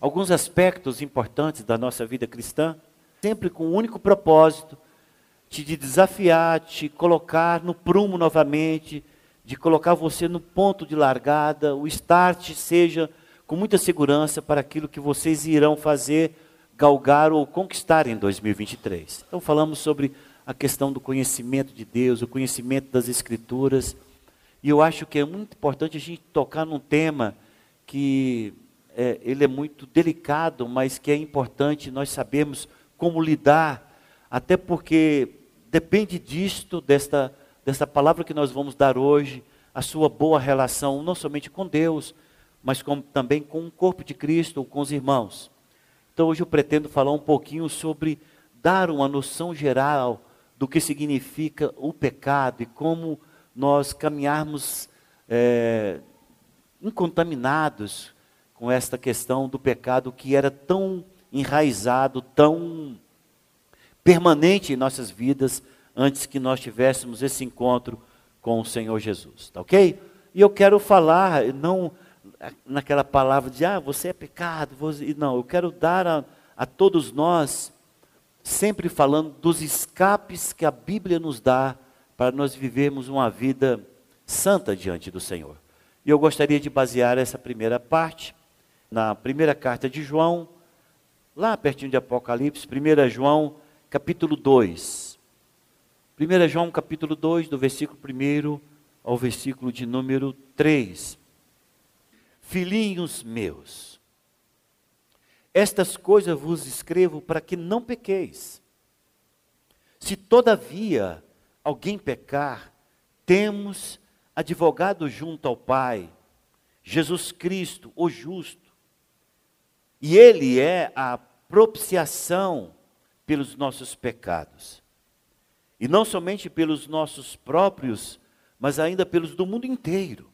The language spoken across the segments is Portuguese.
alguns aspectos importantes da nossa vida cristã, sempre com o único propósito de te desafiar, te colocar no prumo novamente, de colocar você no ponto de largada, o start seja com muita segurança para aquilo que vocês irão fazer, galgar ou conquistar em 2023. Então falamos sobre a questão do conhecimento de Deus, o conhecimento das Escrituras, e eu acho que é muito importante a gente tocar num tema que é, ele é muito delicado, mas que é importante nós sabermos como lidar, até porque depende disto, desta, desta palavra que nós vamos dar hoje, a sua boa relação, não somente com Deus, mas com, também com o corpo de Cristo, ou com os irmãos. Então hoje eu pretendo falar um pouquinho sobre dar uma noção geral do que significa o pecado e como nós caminharmos é, incontaminados com esta questão do pecado que era tão enraizado, tão permanente em nossas vidas antes que nós tivéssemos esse encontro com o Senhor Jesus, tá ok? E eu quero falar, não naquela palavra de, ah, você é pecado, você... não, eu quero dar a, a todos nós, sempre falando dos escapes que a Bíblia nos dá para nós vivermos uma vida santa diante do Senhor. E eu gostaria de basear essa primeira parte na primeira carta de João, lá pertinho de Apocalipse, 1 João, capítulo 2. 1 João, capítulo 2, do versículo 1 ao versículo de número 3. Filhinhos meus, estas coisas vos escrevo para que não pequeis. Se todavia alguém pecar, temos advogado junto ao Pai, Jesus Cristo, o justo. E Ele é a propiciação pelos nossos pecados. E não somente pelos nossos próprios, mas ainda pelos do mundo inteiro.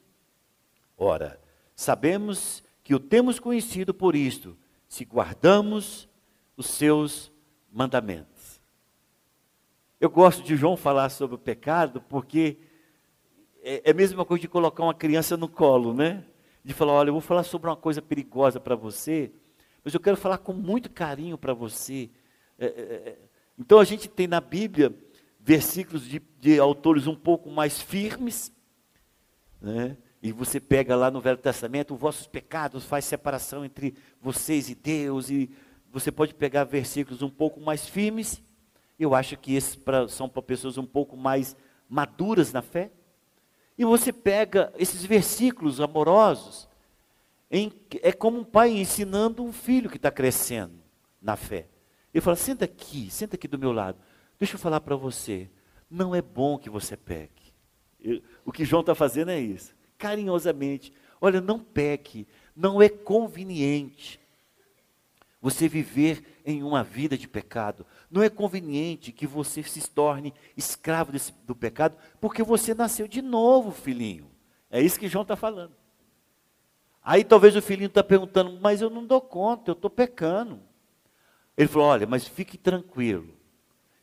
Ora, sabemos que o temos conhecido por isto, se guardamos os seus mandamentos. Eu gosto de João falar sobre o pecado porque é, é a mesma coisa de colocar uma criança no colo, né? De falar, olha, eu vou falar sobre uma coisa perigosa para você, mas eu quero falar com muito carinho para você. É, é, é, então a gente tem na Bíblia versículos de, de autores um pouco mais firmes, né? E você pega lá no Velho Testamento, os vossos pecados faz separação entre vocês e Deus, e você pode pegar versículos um pouco mais firmes, eu acho que esses pra, são para pessoas um pouco mais maduras na fé. E você pega esses versículos amorosos, é como um pai ensinando um filho que está crescendo na fé. Ele fala: senta aqui, senta aqui do meu lado. Deixa eu falar para você. Não é bom que você peque. Eu, o que João está fazendo é isso. Carinhosamente. Olha, não peque. Não é conveniente você viver em uma vida de pecado. Não é conveniente que você se torne escravo desse, do pecado, porque você nasceu de novo, filhinho. É isso que João está falando. Aí talvez o filhinho está perguntando, mas eu não dou conta, eu estou pecando. Ele falou: olha, mas fique tranquilo.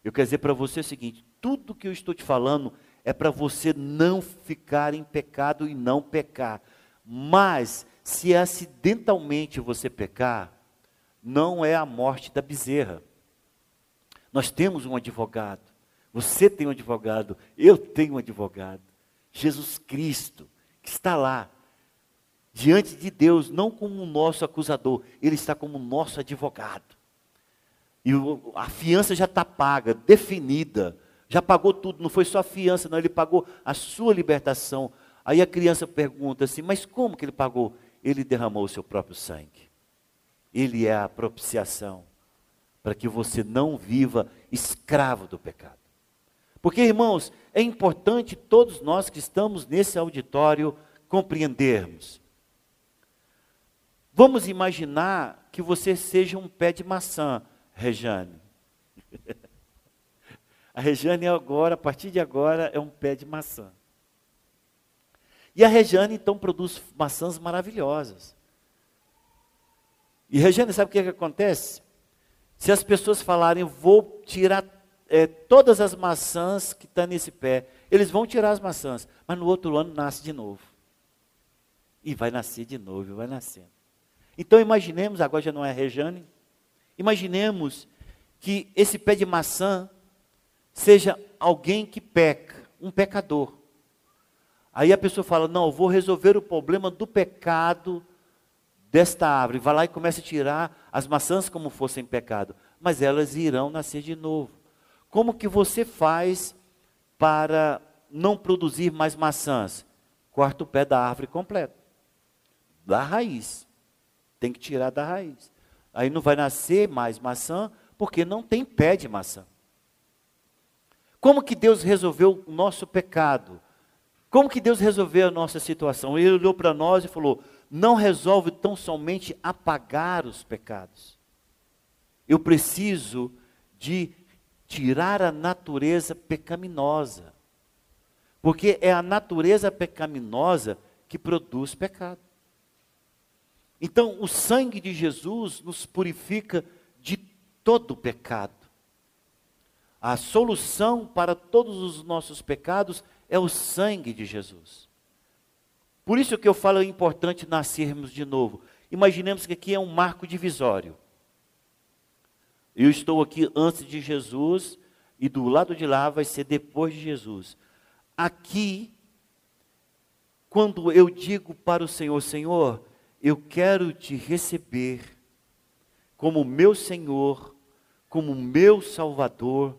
Eu quero dizer para você o seguinte: tudo que eu estou te falando é para você não ficar em pecado e não pecar. Mas, se acidentalmente você pecar, não é a morte da bezerra. Nós temos um advogado. Você tem um advogado. Eu tenho um advogado. Jesus Cristo, que está lá, diante de Deus, não como o nosso acusador, ele está como o nosso advogado. E a fiança já está paga, definida, já pagou tudo, não foi só a fiança, não, ele pagou a sua libertação. Aí a criança pergunta assim: mas como que ele pagou? Ele derramou o seu próprio sangue. Ele é a propiciação para que você não viva escravo do pecado. Porque, irmãos, é importante todos nós que estamos nesse auditório compreendermos. Vamos imaginar que você seja um pé de maçã, Rejane. A Rejane agora, a partir de agora, é um pé de maçã. E a Rejane então produz maçãs maravilhosas. E Rejane, sabe o que, é que acontece? Se as pessoas falarem, vou tirar é, todas as maçãs que estão tá nesse pé, eles vão tirar as maçãs, mas no outro ano nasce de novo. E vai nascer de novo, vai nascendo. Então imaginemos, agora já não é a Rejane, imaginemos que esse pé de maçã seja alguém que peca, um pecador. Aí a pessoa fala: Não, eu vou resolver o problema do pecado desta árvore. Vai lá e começa a tirar as maçãs como fossem pecado. Mas elas irão nascer de novo. Como que você faz para não produzir mais maçãs? Corta o pé da árvore completo. Da raiz. Tem que tirar da raiz. Aí não vai nascer mais maçã, porque não tem pé de maçã. Como que Deus resolveu o nosso pecado? Como que Deus resolveu a nossa situação? Ele olhou para nós e falou: não resolve tão somente apagar os pecados. Eu preciso de tirar a natureza pecaminosa. Porque é a natureza pecaminosa que produz pecado. Então, o sangue de Jesus nos purifica de todo pecado. A solução para todos os nossos pecados é o sangue de Jesus. Por isso que eu falo é importante nascermos de novo. Imaginemos que aqui é um marco divisório. Eu estou aqui antes de Jesus e do lado de lá vai ser depois de Jesus. Aqui, quando eu digo para o Senhor, Senhor, eu quero te receber como meu Senhor, como meu Salvador,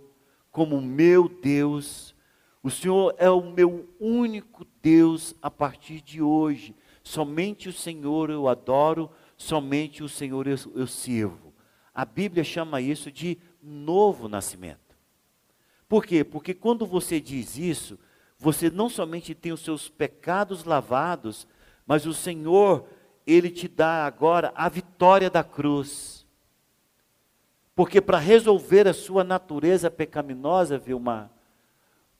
como meu Deus. O Senhor é o meu único Deus a partir de hoje. Somente o Senhor eu adoro, somente o Senhor eu, eu sirvo. A Bíblia chama isso de novo nascimento. Por quê? Porque quando você diz isso, você não somente tem os seus pecados lavados, mas o Senhor, Ele te dá agora a vitória da cruz. Porque para resolver a sua natureza pecaminosa, Vilmar,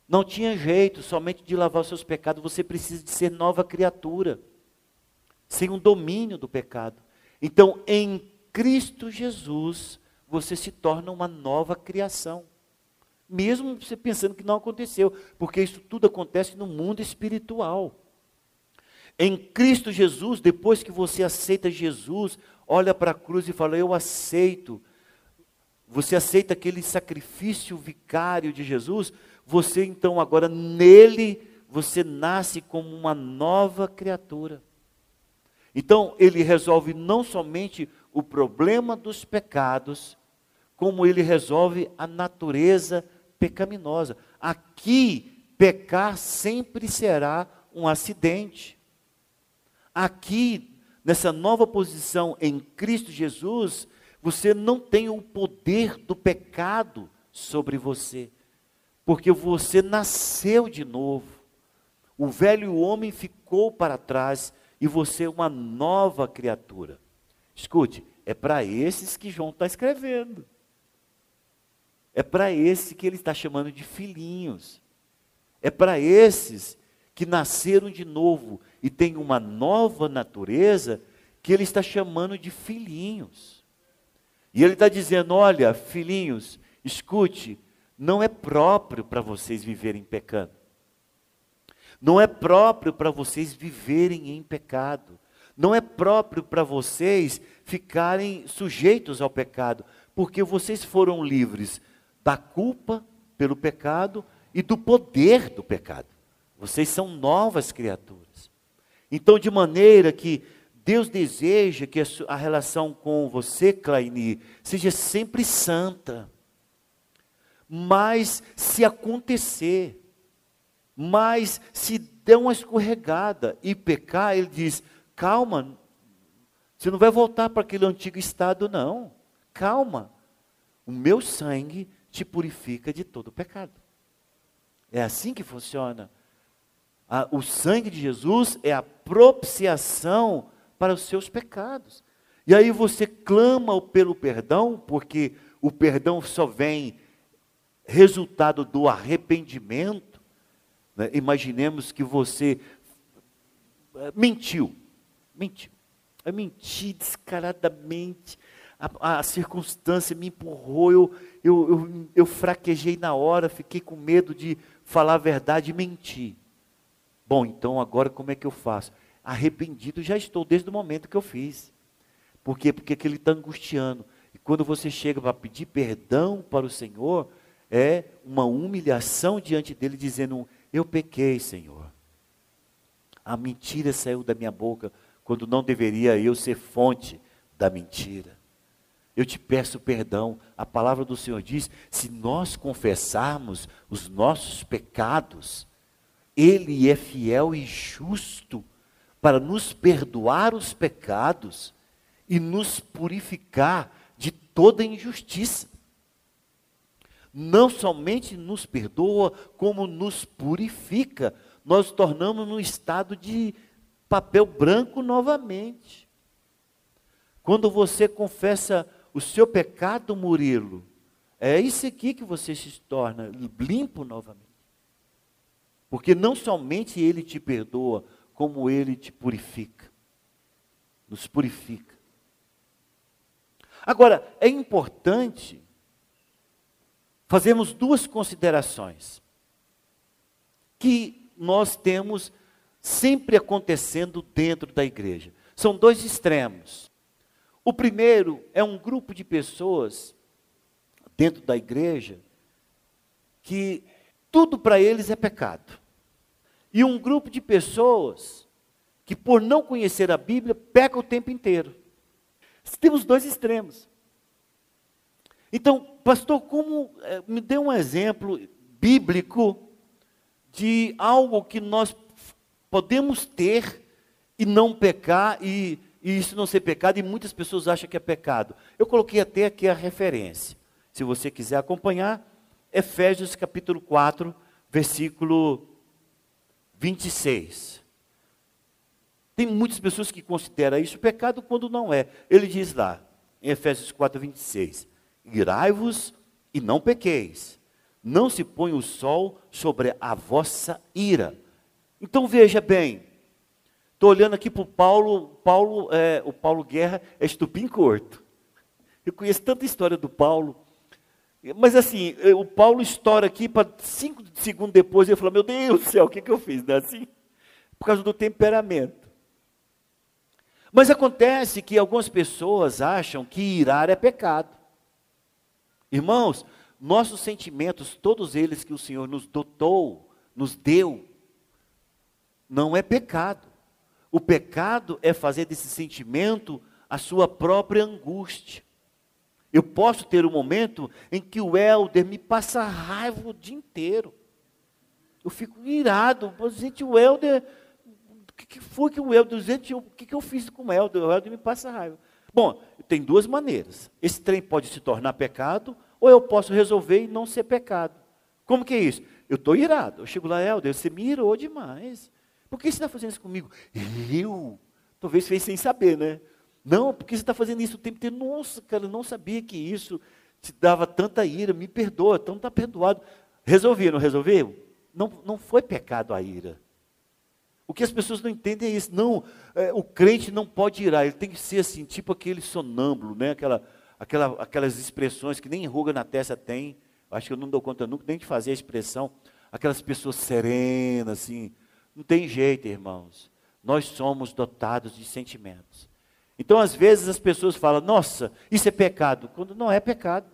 não tinha jeito somente de lavar os seus pecados, você precisa de ser nova criatura, sem um domínio do pecado. Então, em Cristo Jesus, você se torna uma nova criação. Mesmo você pensando que não aconteceu, porque isso tudo acontece no mundo espiritual. Em Cristo Jesus, depois que você aceita Jesus, olha para a cruz e fala: Eu aceito você aceita aquele sacrifício vicário de Jesus, você então agora nele, você nasce como uma nova criatura. Então ele resolve não somente o problema dos pecados, como ele resolve a natureza pecaminosa. Aqui, pecar sempre será um acidente. Aqui, nessa nova posição em Cristo Jesus, você não tem o poder do pecado sobre você, porque você nasceu de novo. O velho homem ficou para trás e você é uma nova criatura. Escute, é para esses que João está escrevendo. É para esses que ele está chamando de filhinhos. É para esses que nasceram de novo e têm uma nova natureza que ele está chamando de filhinhos. E ele está dizendo: olha, filhinhos, escute, não é próprio para vocês viverem pecando. Não é próprio para vocês viverem em pecado. Não é próprio para vocês ficarem sujeitos ao pecado, porque vocês foram livres da culpa pelo pecado e do poder do pecado. Vocês são novas criaturas. Então, de maneira que Deus deseja que a relação com você, Claini, seja sempre santa. Mas se acontecer, mas se der uma escorregada e pecar, ele diz: calma, você não vai voltar para aquele antigo estado, não. Calma, o meu sangue te purifica de todo pecado. É assim que funciona. O sangue de Jesus é a propiciação para os seus pecados. E aí você clama pelo perdão, porque o perdão só vem resultado do arrependimento. Né? Imaginemos que você eh, mentiu, mentiu, eu menti descaradamente, a, a circunstância me empurrou, eu, eu, eu, eu fraquejei na hora, fiquei com medo de falar a verdade e mentir. Bom, então agora como é que eu faço? Arrependido já estou desde o momento que eu fiz. Por quê? Porque aquele está angustiando. E quando você chega para pedir perdão para o Senhor, é uma humilhação diante dele, dizendo: Eu pequei, Senhor. A mentira saiu da minha boca quando não deveria eu ser fonte da mentira. Eu te peço perdão. A palavra do Senhor diz: se nós confessarmos os nossos pecados, Ele é fiel e justo para nos perdoar os pecados e nos purificar de toda injustiça. Não somente nos perdoa, como nos purifica. Nós tornamos no estado de papel branco novamente. Quando você confessa o seu pecado, Murilo, é isso aqui que você se torna limpo novamente. Porque não somente ele te perdoa, como ele te purifica. Nos purifica. Agora, é importante fazermos duas considerações que nós temos sempre acontecendo dentro da igreja. São dois extremos. O primeiro é um grupo de pessoas dentro da igreja que tudo para eles é pecado. E um grupo de pessoas que, por não conhecer a Bíblia, peca o tempo inteiro. Temos dois extremos. Então, pastor, como eh, me dê um exemplo bíblico de algo que nós podemos ter e não pecar e e isso não ser pecado, e muitas pessoas acham que é pecado. Eu coloquei até aqui a referência. Se você quiser acompanhar, Efésios capítulo 4, versículo 26. Tem muitas pessoas que consideram isso pecado quando não é. Ele diz lá, em Efésios 4, 26: Irai-vos e não pequeis, não se põe o sol sobre a vossa ira. Então veja bem, Estou olhando aqui para o Paulo, Paulo é, o Paulo Guerra é estupim curto. Eu conheço tanta história do Paulo. Mas assim, é, o Paulo estoura aqui para cinco segundos depois ele fala, meu Deus do céu, o que, que eu fiz? Não é assim? Por causa do temperamento. Mas acontece que algumas pessoas acham que irar é pecado. Irmãos, nossos sentimentos, todos eles que o Senhor nos dotou, nos deu, não é pecado. O pecado é fazer desse sentimento a sua própria angústia. Eu posso ter um momento em que o Helder me passa raiva o dia inteiro. Eu fico irado. Gente, o Helder. O que foi que o Helder. Gente, o que eu fiz com o Helder? O Helder me passa raiva. Bom, tem duas maneiras. Esse trem pode se tornar pecado, ou eu posso resolver e não ser pecado. Como que é isso? Eu estou irado. Eu chego lá, Helder, você me irou demais. Por que você está fazendo isso comigo? Eu? Talvez fez sem saber, né? Não, porque você está fazendo isso o tempo inteiro. Nossa, cara, eu não sabia que isso te dava tanta ira. Me perdoa, então está perdoado. Resolvi, não resolveu? Não, não foi pecado a ira. O que as pessoas não entendem é isso. Não, é, o crente não pode irar, ele tem que ser assim, tipo aquele sonâmbulo, né? Aquela, aquela, aquelas expressões que nem ruga na testa tem. Acho que eu não dou conta nunca nem de fazer a expressão. Aquelas pessoas serenas, assim, não tem jeito, irmãos. Nós somos dotados de sentimentos. Então, às vezes, as pessoas falam: nossa, isso é pecado, quando não é pecado.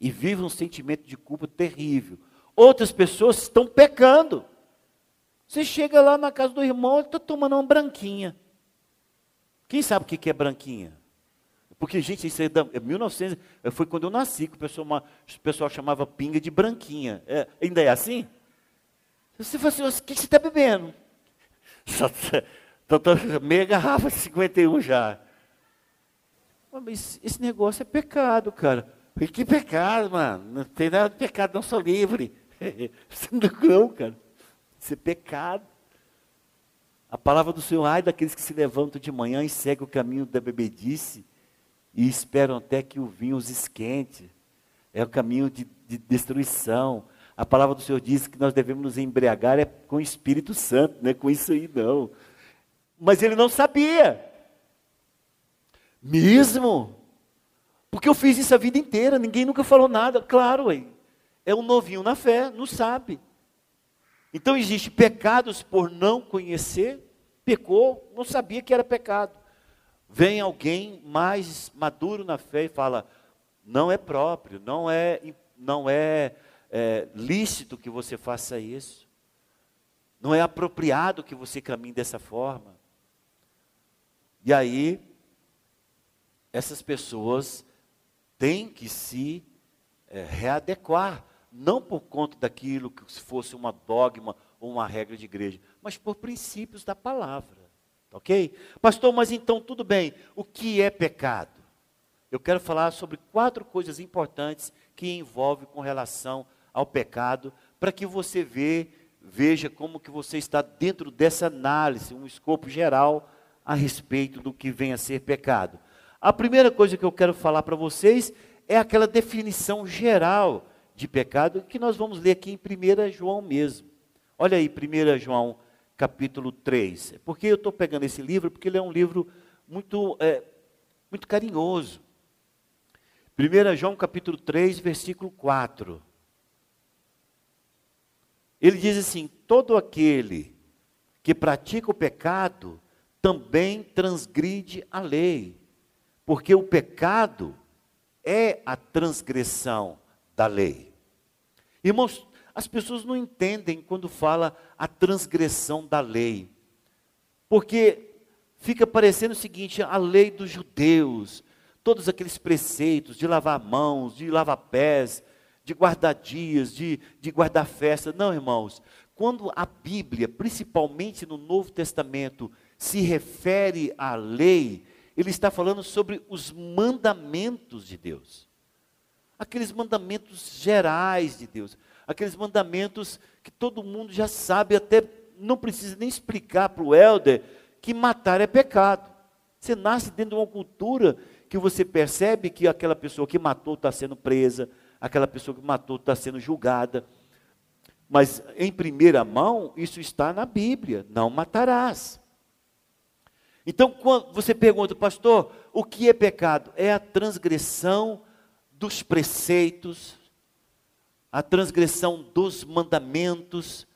E vivem um sentimento de culpa terrível. Outras pessoas estão pecando. Você chega lá na casa do irmão, ele está tomando uma branquinha. Quem sabe o que é branquinha? Porque, gente, isso é da, 1900, foi quando eu nasci, que o pessoal, o pessoal chamava pinga de branquinha. É, ainda é assim? Você fala assim, o que você está bebendo? Estou meia garrafa de 51 já. Mas esse negócio é pecado, cara. Que pecado, mano. Não tem nada de pecado, não sou livre. Não, cara. Isso é pecado. A palavra do Senhor, ai daqueles que se levantam de manhã e seguem o caminho da bebedice e esperam até que o vinho os esquente. É o caminho de, de destruição. A palavra do Senhor diz que nós devemos nos embriagar é com o Espírito Santo, não é com isso aí não. Mas ele não sabia. Mesmo? Porque eu fiz isso a vida inteira, ninguém nunca falou nada. Claro, ué. é um novinho na fé, não sabe. Então existe pecados por não conhecer, pecou, não sabia que era pecado. Vem alguém mais maduro na fé e fala: não é próprio, não é, não é, é lícito que você faça isso, não é apropriado que você caminhe dessa forma. E aí, essas pessoas têm que se é, readequar não por conta daquilo que se fosse uma dogma ou uma regra de igreja, mas por princípios da palavra. Ok? Pastor, mas então tudo bem, o que é pecado? Eu quero falar sobre quatro coisas importantes que envolvem com relação ao pecado, para que você vê, veja como que você está dentro dessa análise, um escopo geral a respeito do que vem a ser pecado. A primeira coisa que eu quero falar para vocês é aquela definição geral de pecado que nós vamos ler aqui em 1 João mesmo. Olha aí, 1 João capítulo 3. Porque eu estou pegando esse livro? Porque ele é um livro muito, é, muito carinhoso. 1 João capítulo 3, versículo 4. Ele diz assim: todo aquele que pratica o pecado também transgride a lei, porque o pecado é a transgressão da lei. Irmãos, as pessoas não entendem quando fala a transgressão da lei. Porque fica parecendo o seguinte, a lei dos judeus, todos aqueles preceitos de lavar mãos, de lavar pés, de guardar dias, de, de guardar festa. Não, irmãos, quando a Bíblia, principalmente no Novo Testamento, se refere à lei, ele está falando sobre os mandamentos de Deus aqueles mandamentos gerais de Deus, aqueles mandamentos que todo mundo já sabe, até não precisa nem explicar para o Helder que matar é pecado. Você nasce dentro de uma cultura que você percebe que aquela pessoa que matou está sendo presa, aquela pessoa que matou está sendo julgada. Mas em primeira mão, isso está na Bíblia: não matarás. Então, quando você pergunta, pastor, o que é pecado? É a transgressão dos preceitos, a transgressão dos mandamentos,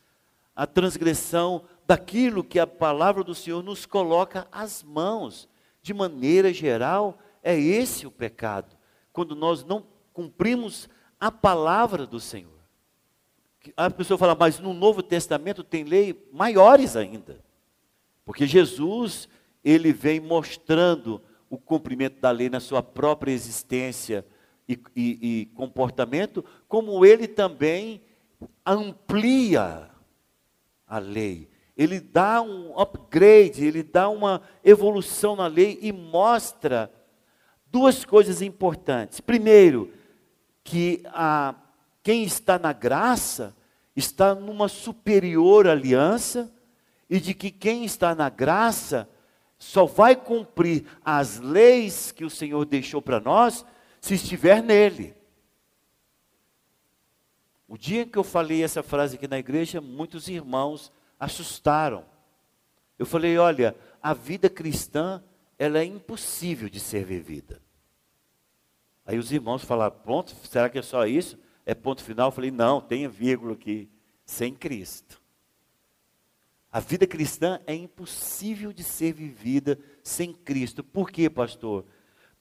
a transgressão daquilo que a palavra do Senhor nos coloca às mãos. De maneira geral, é esse o pecado, quando nós não cumprimos a palavra do Senhor. A pessoa fala, mas no Novo Testamento tem lei maiores ainda. Porque Jesus, ele vem mostrando o cumprimento da lei na sua própria existência e, e, e comportamento, como ele também amplia a lei. Ele dá um upgrade, ele dá uma evolução na lei e mostra duas coisas importantes. Primeiro, que a, quem está na graça está numa superior aliança e de que quem está na graça só vai cumprir as leis que o Senhor deixou para nós se estiver nele. O dia em que eu falei essa frase aqui na igreja, muitos irmãos assustaram. Eu falei, olha, a vida cristã, ela é impossível de ser vivida. Aí os irmãos falaram, ponto, será que é só isso? É ponto final? Eu falei, não, tenha vírgula aqui, sem Cristo. A vida cristã é impossível de ser vivida sem Cristo. Por quê, pastor?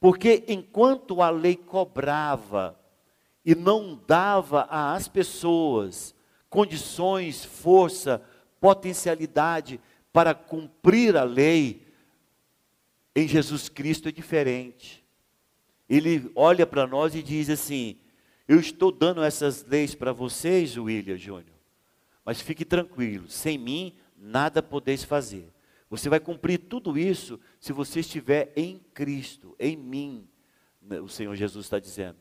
Porque enquanto a lei cobrava e não dava às pessoas condições, força, potencialidade para cumprir a lei, em Jesus Cristo é diferente. Ele olha para nós e diz assim: Eu estou dando essas leis para vocês, William Júnior, mas fique tranquilo, sem mim nada podeis fazer. Você vai cumprir tudo isso se você estiver em Cristo, em mim, né, o Senhor Jesus está dizendo.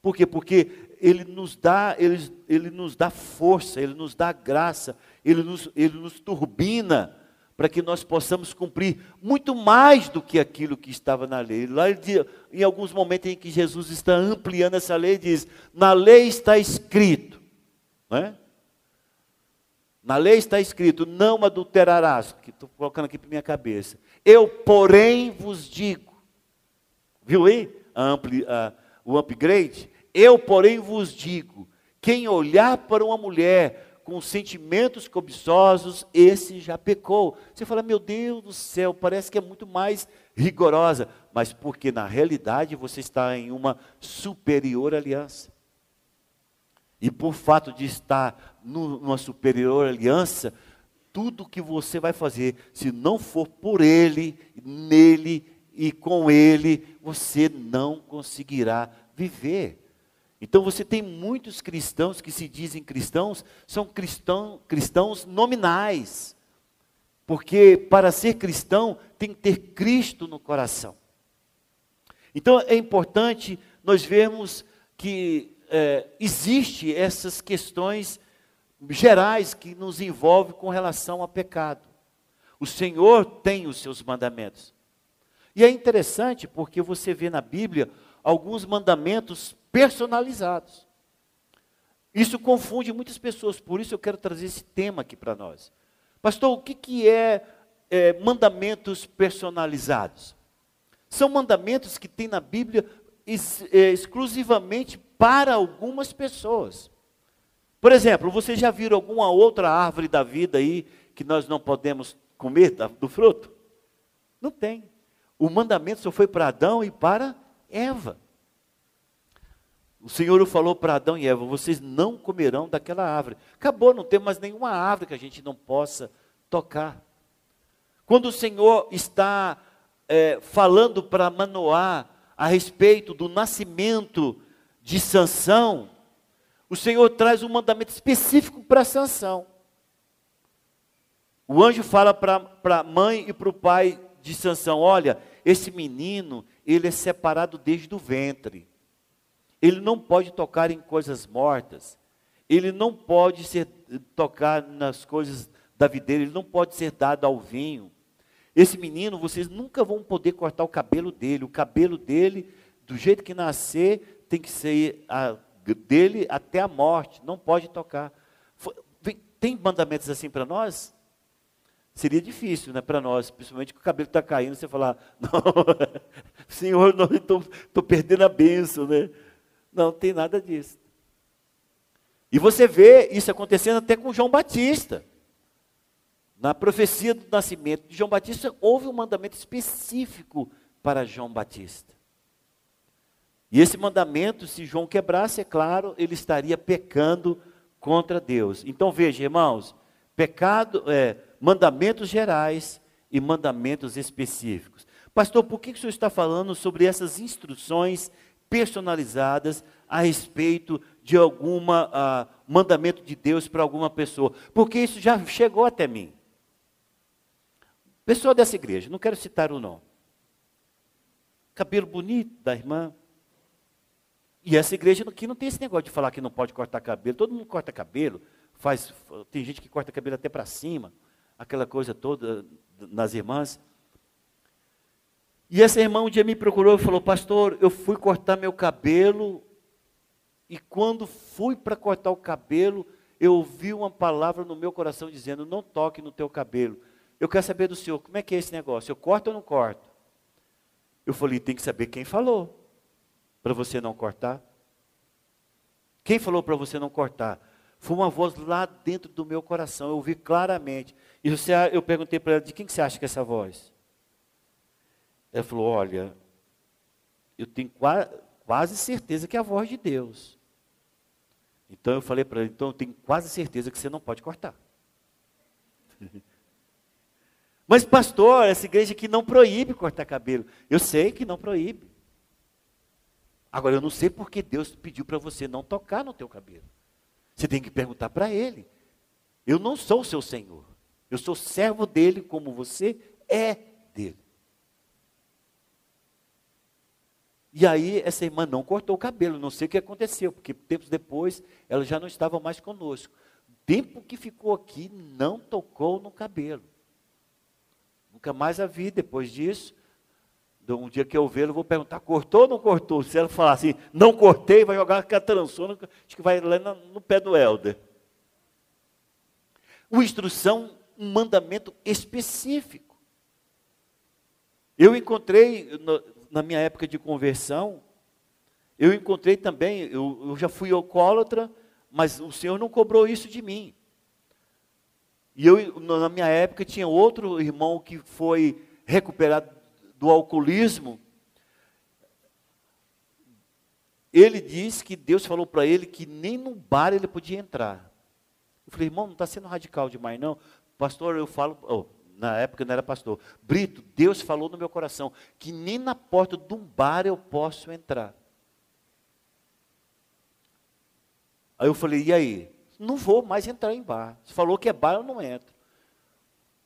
Por quê? Porque Ele nos dá, Ele, Ele nos dá força, Ele nos dá graça, Ele nos, Ele nos turbina para que nós possamos cumprir muito mais do que aquilo que estava na lei. Lá em alguns momentos em que Jesus está ampliando essa lei, diz: na lei está escrito, não é? Na lei está escrito: não adulterarás, que estou colocando aqui para minha cabeça. Eu, porém, vos digo. Viu aí ampli, a, o upgrade? Eu, porém, vos digo: quem olhar para uma mulher com sentimentos cobiçosos, esse já pecou. Você fala, meu Deus do céu, parece que é muito mais rigorosa, mas porque na realidade você está em uma superior aliança. E por fato de estar numa superior aliança, tudo que você vai fazer, se não for por Ele, nele e com Ele, você não conseguirá viver. Então você tem muitos cristãos que se dizem cristãos, são cristão, cristãos nominais. Porque para ser cristão tem que ter Cristo no coração. Então é importante nós vermos que é, existe essas questões gerais que nos envolvem com relação ao pecado. O Senhor tem os seus mandamentos. E é interessante porque você vê na Bíblia alguns mandamentos personalizados. Isso confunde muitas pessoas, por isso eu quero trazer esse tema aqui para nós. Pastor, o que, que é, é mandamentos personalizados? São mandamentos que tem na Bíblia ex, é, exclusivamente para algumas pessoas. Por exemplo, você já viram alguma outra árvore da vida aí que nós não podemos comer do fruto? Não tem. O mandamento só foi para Adão e para Eva. O Senhor falou para Adão e Eva: vocês não comerão daquela árvore. Acabou, não tem mais nenhuma árvore que a gente não possa tocar. Quando o Senhor está é, falando para Manoá a respeito do nascimento de Sansão, o Senhor traz um mandamento específico para Sansão. O anjo fala para a mãe e para o pai de Sansão: olha, esse menino, ele é separado desde o ventre. Ele não pode tocar em coisas mortas. Ele não pode ser, tocar nas coisas da videira. Ele não pode ser dado ao vinho. Esse menino, vocês nunca vão poder cortar o cabelo dele. O cabelo dele, do jeito que nascer, tem que ser a, dele até a morte. Não pode tocar. Tem mandamentos assim para nós? Seria difícil né, para nós, principalmente que o cabelo está caindo, você falar, não, Senhor, estou perdendo a bênção, né? Não, tem nada disso. E você vê isso acontecendo até com João Batista. Na profecia do nascimento de João Batista, houve um mandamento específico para João Batista. E esse mandamento, se João quebrasse, é claro, ele estaria pecando contra Deus. Então veja, irmãos, pecado, é, mandamentos gerais e mandamentos específicos. Pastor, por que o senhor está falando sobre essas instruções personalizadas a respeito de algum uh, mandamento de Deus para alguma pessoa, porque isso já chegou até mim. Pessoa dessa igreja, não quero citar o nome. Cabelo bonito da irmã. E essa igreja aqui não tem esse negócio de falar que não pode cortar cabelo. Todo mundo corta cabelo, faz, tem gente que corta cabelo até para cima, aquela coisa toda nas irmãs. E essa irmã um dia me procurou e falou: Pastor, eu fui cortar meu cabelo, e quando fui para cortar o cabelo, eu ouvi uma palavra no meu coração dizendo: Não toque no teu cabelo. Eu quero saber do senhor, como é que é esse negócio? Eu corto ou não corto? Eu falei: Tem que saber quem falou, para você não cortar. Quem falou para você não cortar? Foi uma voz lá dentro do meu coração, eu ouvi claramente. E você, eu perguntei para ela: De quem que você acha que é essa voz? Ela falou: Olha, eu tenho quase certeza que é a voz de Deus. Então eu falei para ela: Então eu tenho quase certeza que você não pode cortar. Mas, pastor, essa igreja aqui não proíbe cortar cabelo. Eu sei que não proíbe. Agora, eu não sei porque Deus pediu para você não tocar no teu cabelo. Você tem que perguntar para Ele. Eu não sou o seu Senhor. Eu sou servo dele como você é dele. E aí essa irmã não cortou o cabelo, não sei o que aconteceu, porque tempos depois ela já não estava mais conosco. O tempo que ficou aqui não tocou no cabelo. Nunca mais a vi depois disso. Um dia que eu ver, eu vou perguntar, cortou ou não cortou? Se ela falar assim, não cortei, vai jogar a transona, acho que vai lá no pé do Helder. Uma instrução, um mandamento específico. Eu encontrei, na minha época de conversão, eu encontrei também, eu, eu já fui alcoólatra, mas o Senhor não cobrou isso de mim. E eu, na minha época, tinha outro irmão que foi recuperado do alcoolismo, ele diz que Deus falou para ele que nem no bar ele podia entrar. Eu falei, irmão, não está sendo radical demais, não. Pastor, eu falo, oh, na época eu não era pastor. Brito, Deus falou no meu coração que nem na porta de um bar eu posso entrar. Aí eu falei, e aí? Não vou mais entrar em bar. Você falou que é bar, eu não entro.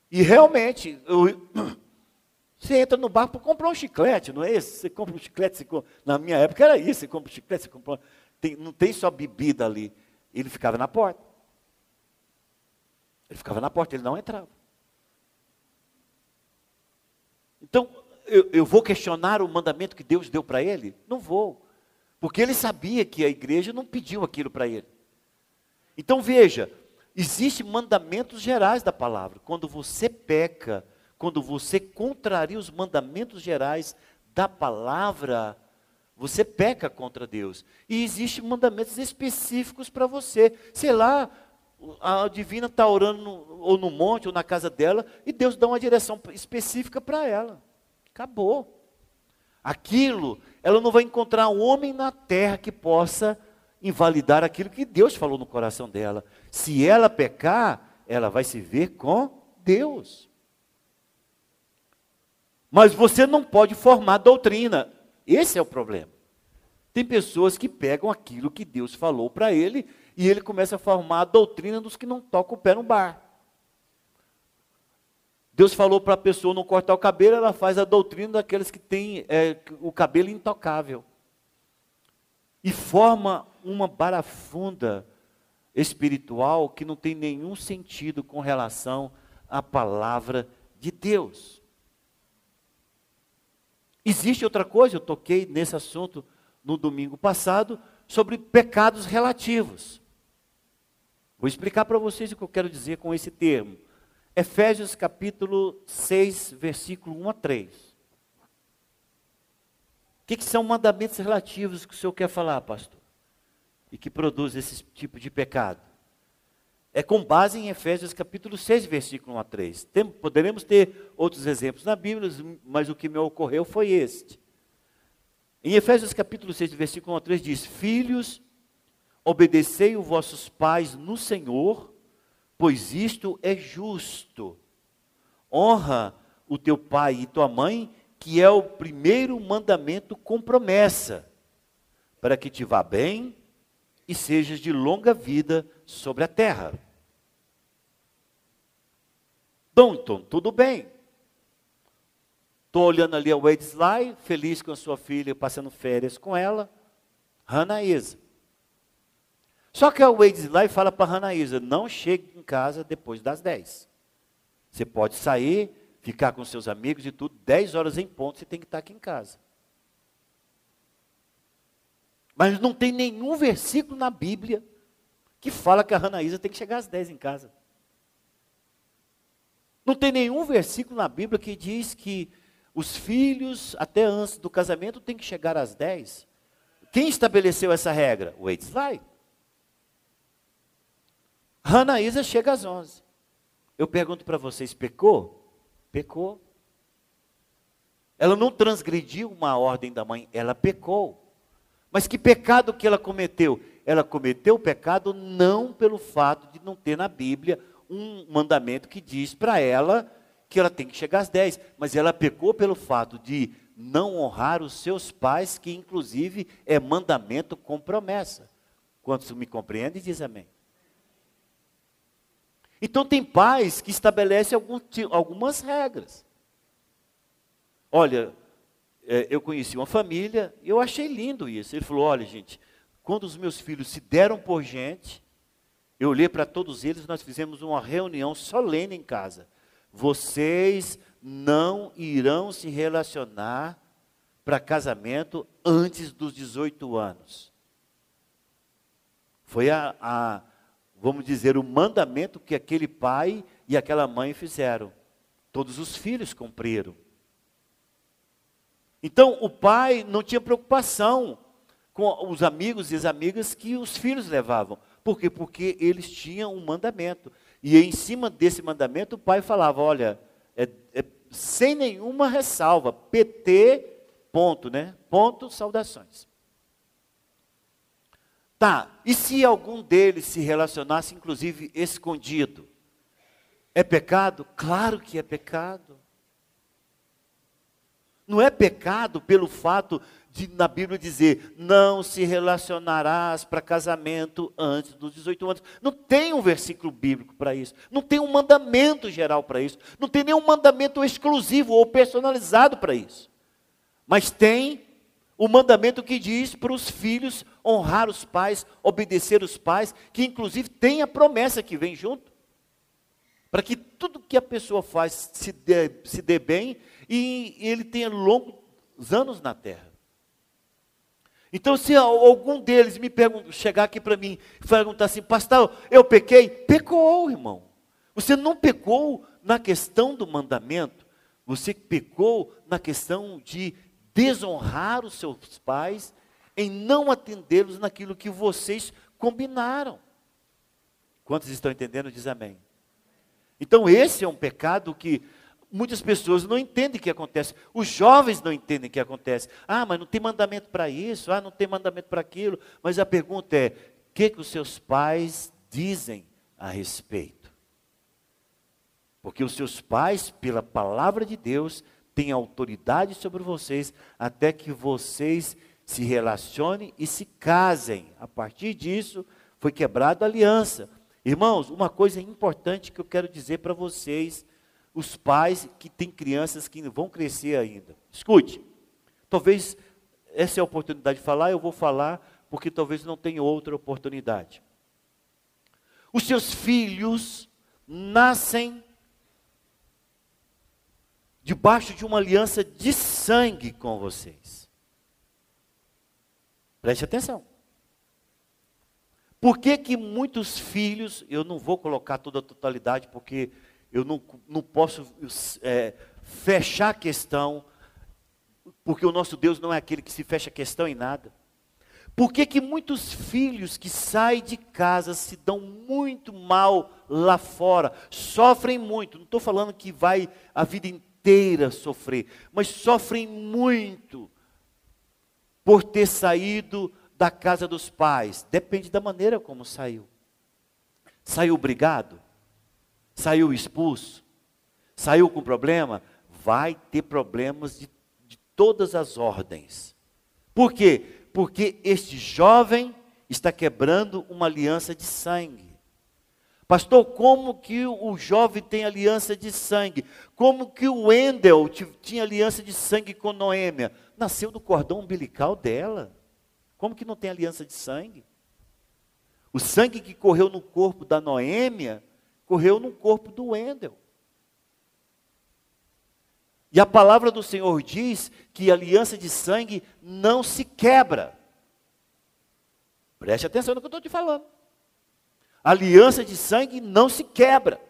E realmente, eu, Você entra no bar para comprar um chiclete, não é isso? Você compra um chiclete, compra... na minha época era isso, você compra um chiclete, você compra... Tem, não tem só bebida ali. Ele ficava na porta. Ele ficava na porta, ele não entrava. Então, eu, eu vou questionar o mandamento que Deus deu para ele? Não vou. Porque ele sabia que a igreja não pediu aquilo para ele. Então veja, existem mandamentos gerais da palavra. Quando você peca, quando você contraria os mandamentos gerais da palavra, você peca contra Deus. E existem mandamentos específicos para você. Sei lá, a divina está orando no, ou no monte ou na casa dela e Deus dá uma direção específica para ela. Acabou. Aquilo, ela não vai encontrar um homem na terra que possa invalidar aquilo que Deus falou no coração dela. Se ela pecar, ela vai se ver com Deus. Mas você não pode formar doutrina. Esse é o problema. Tem pessoas que pegam aquilo que Deus falou para ele e ele começa a formar a doutrina dos que não tocam o pé no bar. Deus falou para a pessoa não cortar o cabelo, ela faz a doutrina daqueles que têm é, o cabelo intocável. E forma uma barafunda espiritual que não tem nenhum sentido com relação à palavra de Deus. Existe outra coisa, eu toquei nesse assunto no domingo passado, sobre pecados relativos. Vou explicar para vocês o que eu quero dizer com esse termo. Efésios capítulo 6, versículo 1 a 3. O que, que são mandamentos relativos que o senhor quer falar, pastor? E que produz esse tipo de pecado? É com base em Efésios capítulo 6, versículo 1 a 3. Tem, poderemos ter outros exemplos na Bíblia, mas o que me ocorreu foi este. Em Efésios capítulo 6, versículo 1 a 3 diz: Filhos, obedecei os vossos pais no Senhor, pois isto é justo. Honra o teu pai e tua mãe, que é o primeiro mandamento com promessa, para que te vá bem e sejas de longa vida sobre a terra. Danton, tudo bem. Estou olhando ali a Wade Sly, feliz com a sua filha, passando férias com ela. Hanaísa. Só que a Wade Sly fala para Hanaísa, não chegue em casa depois das 10. Você pode sair, ficar com seus amigos e tudo, 10 horas em ponto você tem que estar aqui em casa. Mas não tem nenhum versículo na Bíblia que fala que a Hanaísa tem que chegar às 10 em casa. Não tem nenhum versículo na Bíblia que diz que os filhos, até antes do casamento, têm que chegar às 10. Quem estabeleceu essa regra? O Eitzlai. Hanaísa chega às 11. Eu pergunto para vocês, pecou? Pecou. Ela não transgrediu uma ordem da mãe, ela pecou. Mas que pecado que ela cometeu? Ela cometeu o pecado não pelo fato de não ter na Bíblia um mandamento que diz para ela que ela tem que chegar às 10, mas ela pecou pelo fato de não honrar os seus pais, que inclusive é mandamento com promessa. Quantos me compreendem, diz amém. Então tem pais que estabelecem algum, algumas regras. Olha, é, eu conheci uma família, eu achei lindo isso. Ele falou: olha, gente, quando os meus filhos se deram por gente, eu olhei para todos eles, nós fizemos uma reunião solene em casa. vocês não irão se relacionar para casamento antes dos 18 anos. Foi a, a, vamos dizer, o mandamento que aquele pai e aquela mãe fizeram. Todos os filhos cumpriram. Então, o pai não tinha preocupação com os amigos e as amigas que os filhos levavam. Por quê? Porque eles tinham um mandamento. E em cima desse mandamento, o pai falava: olha, é, é sem nenhuma ressalva, PT, ponto, né? Ponto, saudações. Tá, e se algum deles se relacionasse, inclusive, escondido? É pecado? Claro que é pecado. Não é pecado pelo fato de, na Bíblia dizer, não se relacionarás para casamento antes dos 18 anos. Não tem um versículo bíblico para isso. Não tem um mandamento geral para isso. Não tem nenhum mandamento exclusivo ou personalizado para isso. Mas tem o mandamento que diz para os filhos honrar os pais, obedecer os pais, que inclusive tem a promessa que vem junto. Para que tudo que a pessoa faz se dê, se dê bem e ele tenha longos anos na terra. Então, se algum deles me chegar aqui para mim e perguntar assim, pastor, eu pequei? Pecou, irmão. Você não pecou na questão do mandamento, você pecou na questão de desonrar os seus pais em não atendê-los naquilo que vocês combinaram. Quantos estão entendendo? Diz amém. Então, esse é um pecado que muitas pessoas não entendem o que acontece. Os jovens não entendem o que acontece. Ah, mas não tem mandamento para isso, ah, não tem mandamento para aquilo. Mas a pergunta é: o que, que os seus pais dizem a respeito? Porque os seus pais, pela palavra de Deus, têm autoridade sobre vocês até que vocês se relacionem e se casem. A partir disso, foi quebrada a aliança. Irmãos, uma coisa importante que eu quero dizer para vocês os pais que têm crianças que vão crescer ainda. Escute, talvez essa é a oportunidade de falar, eu vou falar, porque talvez não tenha outra oportunidade. Os seus filhos nascem debaixo de uma aliança de sangue com vocês. Preste atenção. Por que, que muitos filhos, eu não vou colocar toda a totalidade, porque eu não, não posso é, fechar a questão, porque o nosso Deus não é aquele que se fecha a questão em nada. Por que, que muitos filhos que saem de casa se dão muito mal lá fora, sofrem muito? Não estou falando que vai a vida inteira sofrer, mas sofrem muito por ter saído da casa dos pais. Depende da maneira como saiu. Saiu obrigado? Saiu expulso? Saiu com problema? Vai ter problemas de, de todas as ordens. Por quê? Porque este jovem está quebrando uma aliança de sangue. Pastor, como que o jovem tem aliança de sangue? Como que o Wendel tinha aliança de sangue com Noêmia? Nasceu do cordão umbilical dela. Como que não tem aliança de sangue? O sangue que correu no corpo da Noêmia correu no corpo do Wendel. E a palavra do Senhor diz que aliança de sangue não se quebra. Preste atenção no que eu estou te falando. Aliança de sangue não se quebra.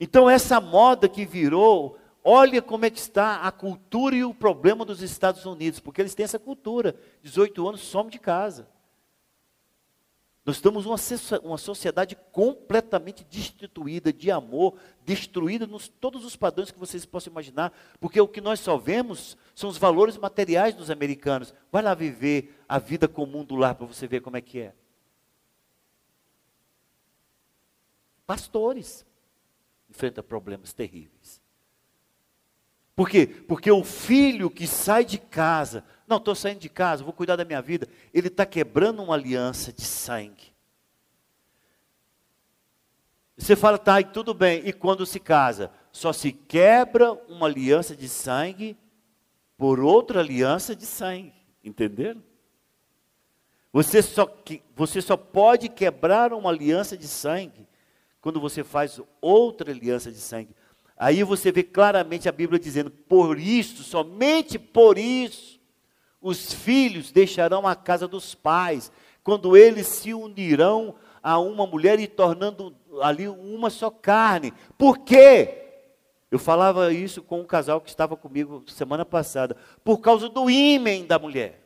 Então, essa moda que virou, olha como é que está a cultura e o problema dos Estados Unidos, porque eles têm essa cultura. 18 anos, some de casa. Nós estamos uma, uma sociedade completamente destituída de amor, destruída nos todos os padrões que vocês possam imaginar, porque o que nós só vemos são os valores materiais dos americanos. Vai lá viver a vida comum do lar para você ver como é que é. Pastores enfrentam problemas terríveis. Por quê? Porque o filho que sai de casa, não, estou saindo de casa, vou cuidar da minha vida, ele está quebrando uma aliança de sangue. Você fala, tá, e tudo bem, e quando se casa? Só se quebra uma aliança de sangue por outra aliança de sangue, entenderam? Você só, você só pode quebrar uma aliança de sangue quando você faz outra aliança de sangue. Aí você vê claramente a Bíblia dizendo: por isso, somente por isso, os filhos deixarão a casa dos pais, quando eles se unirão a uma mulher e tornando ali uma só carne. Por quê? Eu falava isso com um casal que estava comigo semana passada, por causa do ímen da mulher.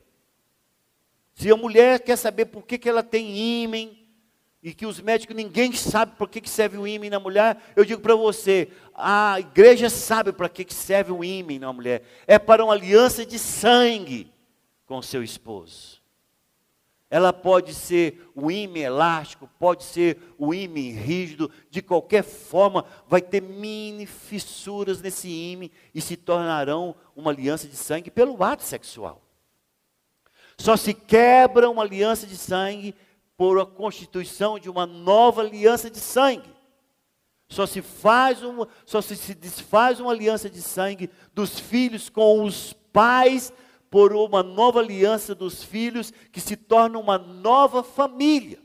Se a mulher quer saber por que, que ela tem ímen, e que os médicos, ninguém sabe por que, que serve o ímen na mulher, eu digo para você, a igreja sabe para que, que serve o ímen na mulher. É para uma aliança de sangue com seu esposo. Ela pode ser o ímã elástico, pode ser o ímã rígido, de qualquer forma, vai ter mini fissuras nesse ímã e se tornarão uma aliança de sangue pelo ato sexual. Só se quebra uma aliança de sangue por a constituição de uma nova aliança de sangue. Só se faz uma, só se, se desfaz uma aliança de sangue dos filhos com os pais por uma nova aliança dos filhos que se torna uma nova família.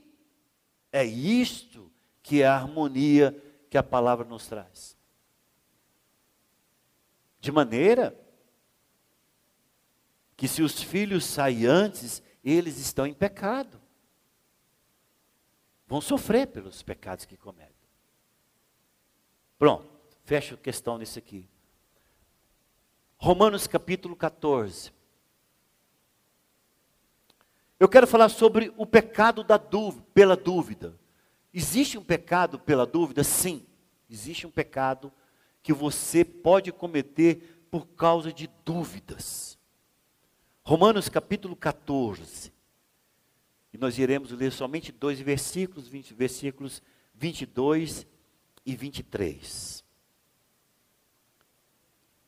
É isto que é a harmonia que a palavra nos traz. De maneira que se os filhos saem antes, eles estão em pecado. Vão sofrer pelos pecados que cometem. Pronto, fecho a questão nisso aqui. Romanos capítulo 14. Eu quero falar sobre o pecado da dúvida, pela dúvida. Existe um pecado pela dúvida? Sim. Existe um pecado que você pode cometer por causa de dúvidas. Romanos capítulo 14. E nós iremos ler somente dois versículos, 20, versículos 22 e 23.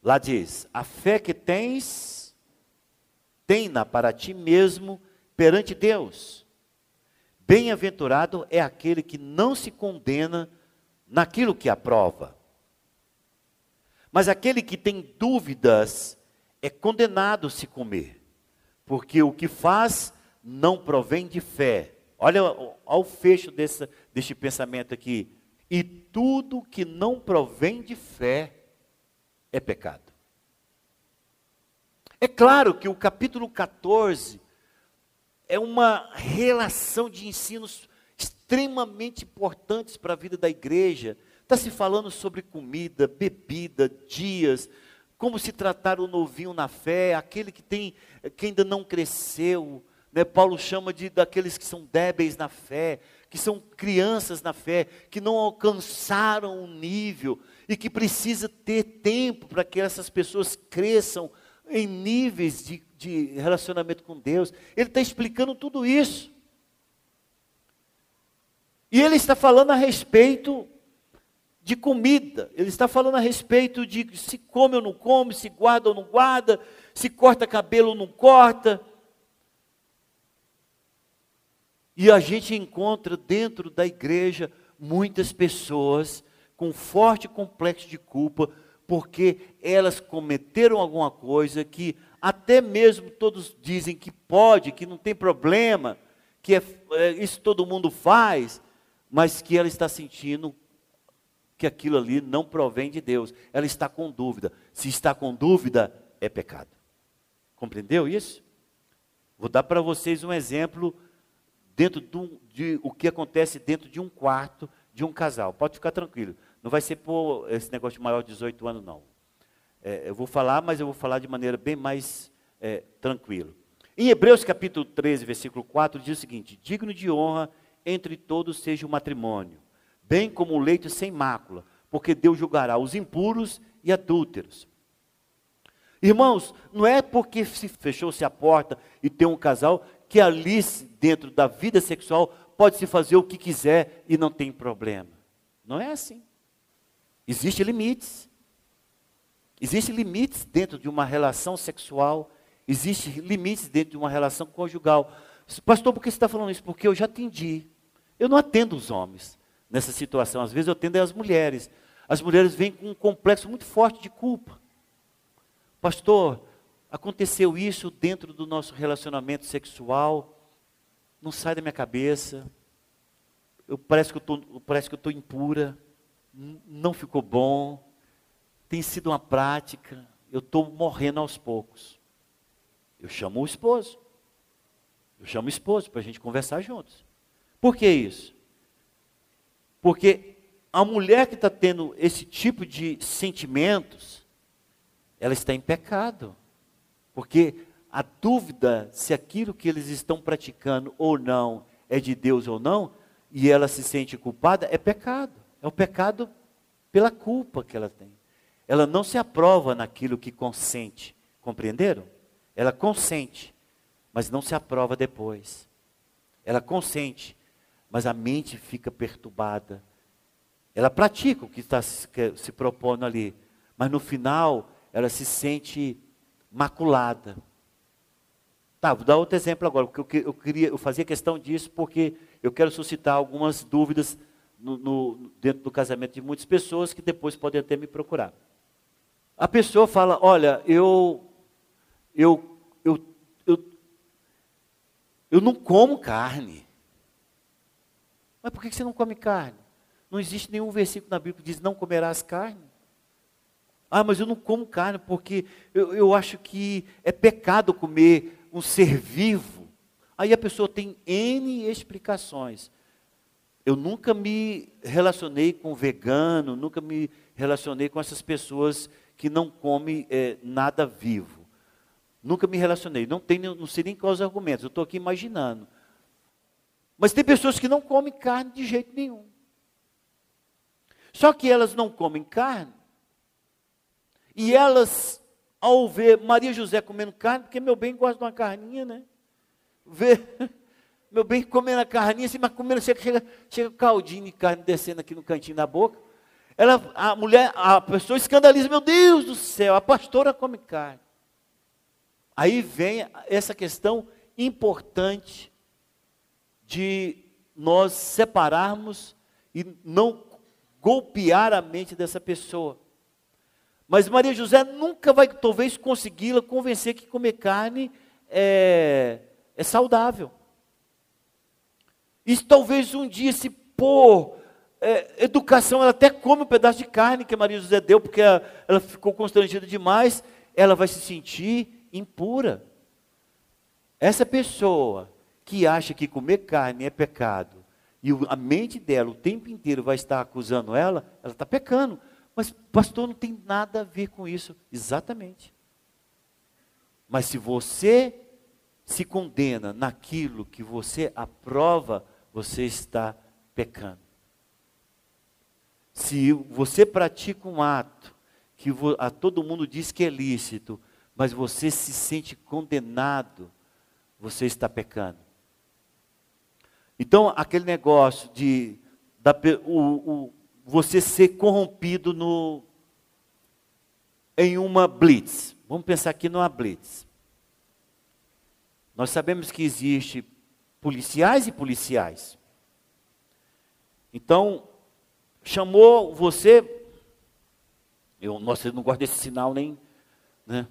Lá diz: A fé que tens, tem-na para ti mesmo perante Deus. Bem-aventurado é aquele que não se condena naquilo que aprova. Mas aquele que tem dúvidas é condenado se comer, porque o que faz não provém de fé. Olha, olha o fecho desse, deste pensamento aqui. E tudo que não provém de fé é pecado. É claro que o capítulo 14 é uma relação de ensinos extremamente importantes para a vida da igreja. Está se falando sobre comida, bebida, dias, como se tratar o novinho na fé, aquele que tem, que ainda não cresceu. Né? Paulo chama de daqueles que são débeis na fé, que são crianças na fé, que não alcançaram o nível e que precisa ter tempo para que essas pessoas cresçam em níveis de de relacionamento com Deus. Ele está explicando tudo isso. E ele está falando a respeito de comida. Ele está falando a respeito de se come ou não come, se guarda ou não guarda, se corta cabelo ou não corta. E a gente encontra dentro da igreja muitas pessoas com forte complexo de culpa, porque elas cometeram alguma coisa que até mesmo todos dizem que pode, que não tem problema, que é, é, isso todo mundo faz, mas que ela está sentindo que aquilo ali não provém de Deus. Ela está com dúvida. Se está com dúvida, é pecado. Compreendeu isso? Vou dar para vocês um exemplo dentro do, de o que acontece dentro de um quarto de um casal. Pode ficar tranquilo. Não vai ser por esse negócio de maior de 18 anos, não. É, eu vou falar, mas eu vou falar de maneira bem mais é, tranquila. Em Hebreus capítulo 13, versículo 4, diz o seguinte: Digno de honra entre todos seja o matrimônio, bem como o leito sem mácula, porque Deus julgará os impuros e adúlteros. Irmãos, não é porque se fechou-se a porta e tem um casal que ali dentro da vida sexual pode se fazer o que quiser e não tem problema. Não é assim. Existem limites. Existem limites dentro de uma relação sexual, existem limites dentro de uma relação conjugal. Pastor, por que você está falando isso? Porque eu já atendi. Eu não atendo os homens nessa situação. Às vezes eu atendo as mulheres. As mulheres vêm com um complexo muito forte de culpa. Pastor, aconteceu isso dentro do nosso relacionamento sexual, não sai da minha cabeça. eu, parece que eu parece que eu estou impura, não ficou bom, tem sido uma prática, eu estou morrendo aos poucos. Eu chamo o esposo. Eu chamo o esposo para a gente conversar juntos. Por que isso? Porque a mulher que está tendo esse tipo de sentimentos, ela está em pecado. Porque a dúvida se aquilo que eles estão praticando ou não é de Deus ou não, e ela se sente culpada, é pecado. É o pecado pela culpa que ela tem. Ela não se aprova naquilo que consente. Compreenderam? Ela consente, mas não se aprova depois. Ela consente, mas a mente fica perturbada. Ela pratica o que está se propondo ali, mas no final ela se sente maculada. Tá, vou dar outro exemplo agora, porque eu, queria, eu fazia questão disso porque eu quero suscitar algumas dúvidas no, no, dentro do casamento de muitas pessoas que depois podem até me procurar. A pessoa fala: Olha, eu, eu, eu, eu, eu não como carne. Mas por que você não come carne? Não existe nenhum versículo na Bíblia que diz: Não comerás carne. Ah, mas eu não como carne porque eu, eu acho que é pecado comer um ser vivo. Aí a pessoa tem N explicações. Eu nunca me relacionei com vegano, nunca me relacionei com essas pessoas que não comem é, nada vivo. Nunca me relacionei. Não, tenho, não sei nem quais os argumentos, eu estou aqui imaginando. Mas tem pessoas que não comem carne de jeito nenhum. Só que elas não comem carne, e elas ao ver Maria José comendo carne, porque meu bem gosta de uma carninha, né? Ver meu bem comendo a carninha, assim, mas comendo, chega, chega, chega caldinho de carne descendo aqui no cantinho da boca. Ela, a mulher, a pessoa escandaliza, meu Deus do céu, a pastora come carne. Aí vem essa questão importante de nós separarmos e não golpear a mente dessa pessoa. Mas Maria José nunca vai, talvez, consegui-la convencer que comer carne é, é saudável. E talvez um dia, se por é, educação, ela até come um pedaço de carne que Maria José deu, porque ela, ela ficou constrangida demais, ela vai se sentir impura. Essa pessoa que acha que comer carne é pecado, e a mente dela o tempo inteiro vai estar acusando ela, ela está pecando. Mas, pastor, não tem nada a ver com isso. Exatamente. Mas se você se condena naquilo que você aprova, você está pecando. Se você pratica um ato que a todo mundo diz que é lícito, mas você se sente condenado, você está pecando. Então, aquele negócio de da, o, o, você ser corrompido no, em uma blitz. Vamos pensar aqui numa blitz. Nós sabemos que existe policiais e policiais. Então, chamou você, eu nossa, eu não gosto desse sinal nem, né?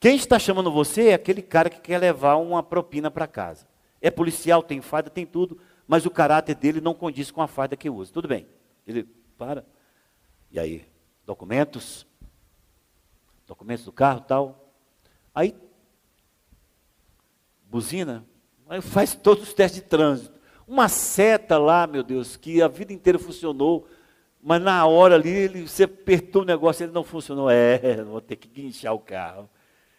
Quem está chamando você é aquele cara que quer levar uma propina para casa. É policial, tem farda, tem tudo mas o caráter dele não condiz com a farda que usa. Tudo bem. Ele para. E aí, documentos, documentos do carro tal. Aí, buzina, faz todos os testes de trânsito. Uma seta lá, meu Deus, que a vida inteira funcionou, mas na hora ali ele, você apertou o negócio, ele não funcionou. É, vou ter que guinchar o carro.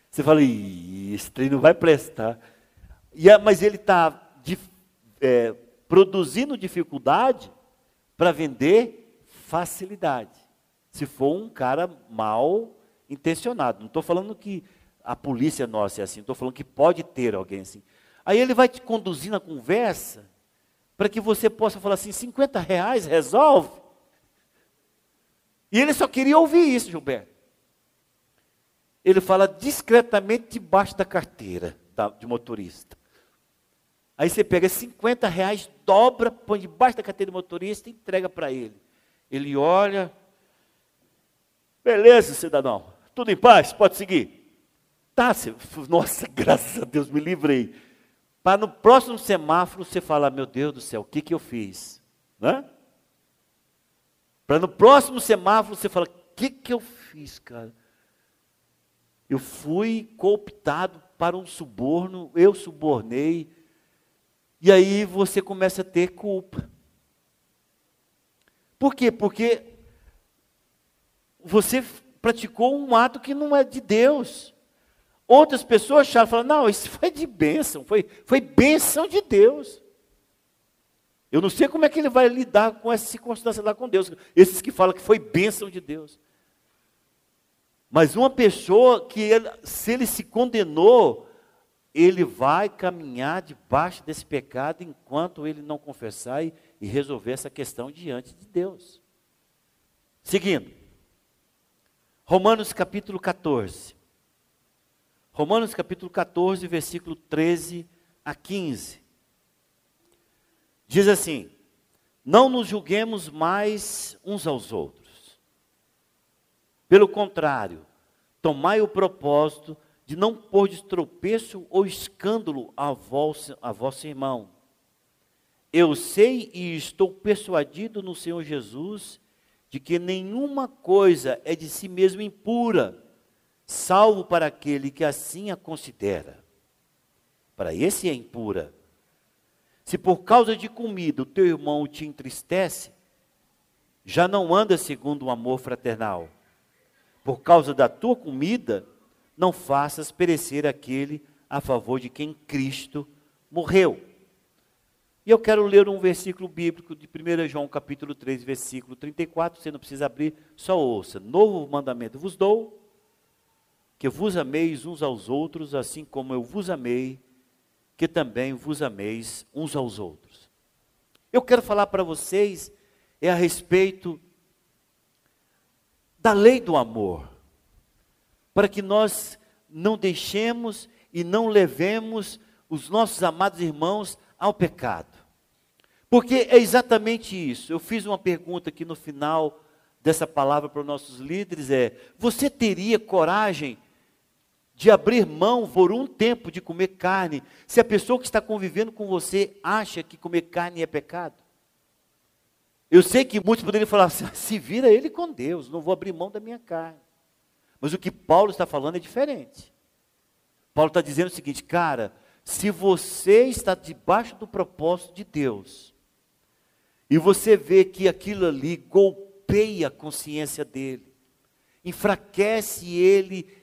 Você fala, esse trem não vai prestar. E, mas ele está é, produzindo dificuldade para vender facilidade. Se for um cara mal intencionado. Não estou falando que a polícia nossa é assim, estou falando que pode ter alguém assim. Aí ele vai te conduzir na conversa para que você possa falar assim: 50 reais resolve? E ele só queria ouvir isso, Gilberto. Ele fala discretamente debaixo da carteira de motorista. Aí você pega 50 reais, dobra, põe debaixo da carteira do motorista e entrega para ele. Ele olha. Beleza, cidadão. Tudo em paz? Pode seguir. Tá, nossa, graças a Deus, me livrei. para no próximo semáforo você falar, meu Deus do céu, o que, que eu fiz? Né? Para no próximo semáforo você falar, o que, que eu fiz, cara? Eu fui cooptado para um suborno, eu subornei, e aí você começa a ter culpa. Por quê? Porque você praticou um ato que não é de Deus. Outras pessoas acharam, falaram, não, isso foi de bênção, foi, foi bênção de Deus. Eu não sei como é que ele vai lidar com essa circunstância lá com Deus. Esses que falam que foi bênção de Deus. Mas uma pessoa que, ele, se ele se condenou, ele vai caminhar debaixo desse pecado enquanto ele não confessar e, e resolver essa questão diante de Deus. Seguindo. Romanos capítulo 14. Romanos capítulo 14, versículo 13 a 15. Diz assim: Não nos julguemos mais uns aos outros. Pelo contrário, tomai o propósito de não pôr de tropeço ou escândalo a vosso, a vosso irmão. Eu sei e estou persuadido no Senhor Jesus de que nenhuma coisa é de si mesmo impura salvo para aquele que assim a considera. Para esse é impura. Se por causa de comida o teu irmão te entristece, já não anda segundo o amor fraternal. Por causa da tua comida, não faças perecer aquele a favor de quem Cristo morreu. E eu quero ler um versículo bíblico de 1 João capítulo 3, versículo 34, você não precisa abrir, só ouça. Novo mandamento vos dou, que vos ameis uns aos outros, assim como eu vos amei, que também vos ameis uns aos outros. Eu quero falar para vocês é a respeito da lei do amor, para que nós não deixemos e não levemos os nossos amados irmãos ao pecado. Porque é exatamente isso. Eu fiz uma pergunta aqui no final dessa palavra para os nossos líderes é: você teria coragem de abrir mão por um tempo de comer carne, se a pessoa que está convivendo com você acha que comer carne é pecado? Eu sei que muitos poderiam falar assim, se vira ele com Deus, não vou abrir mão da minha carne. Mas o que Paulo está falando é diferente. Paulo está dizendo o seguinte, cara, se você está debaixo do propósito de Deus, e você vê que aquilo ali golpeia a consciência dele, enfraquece ele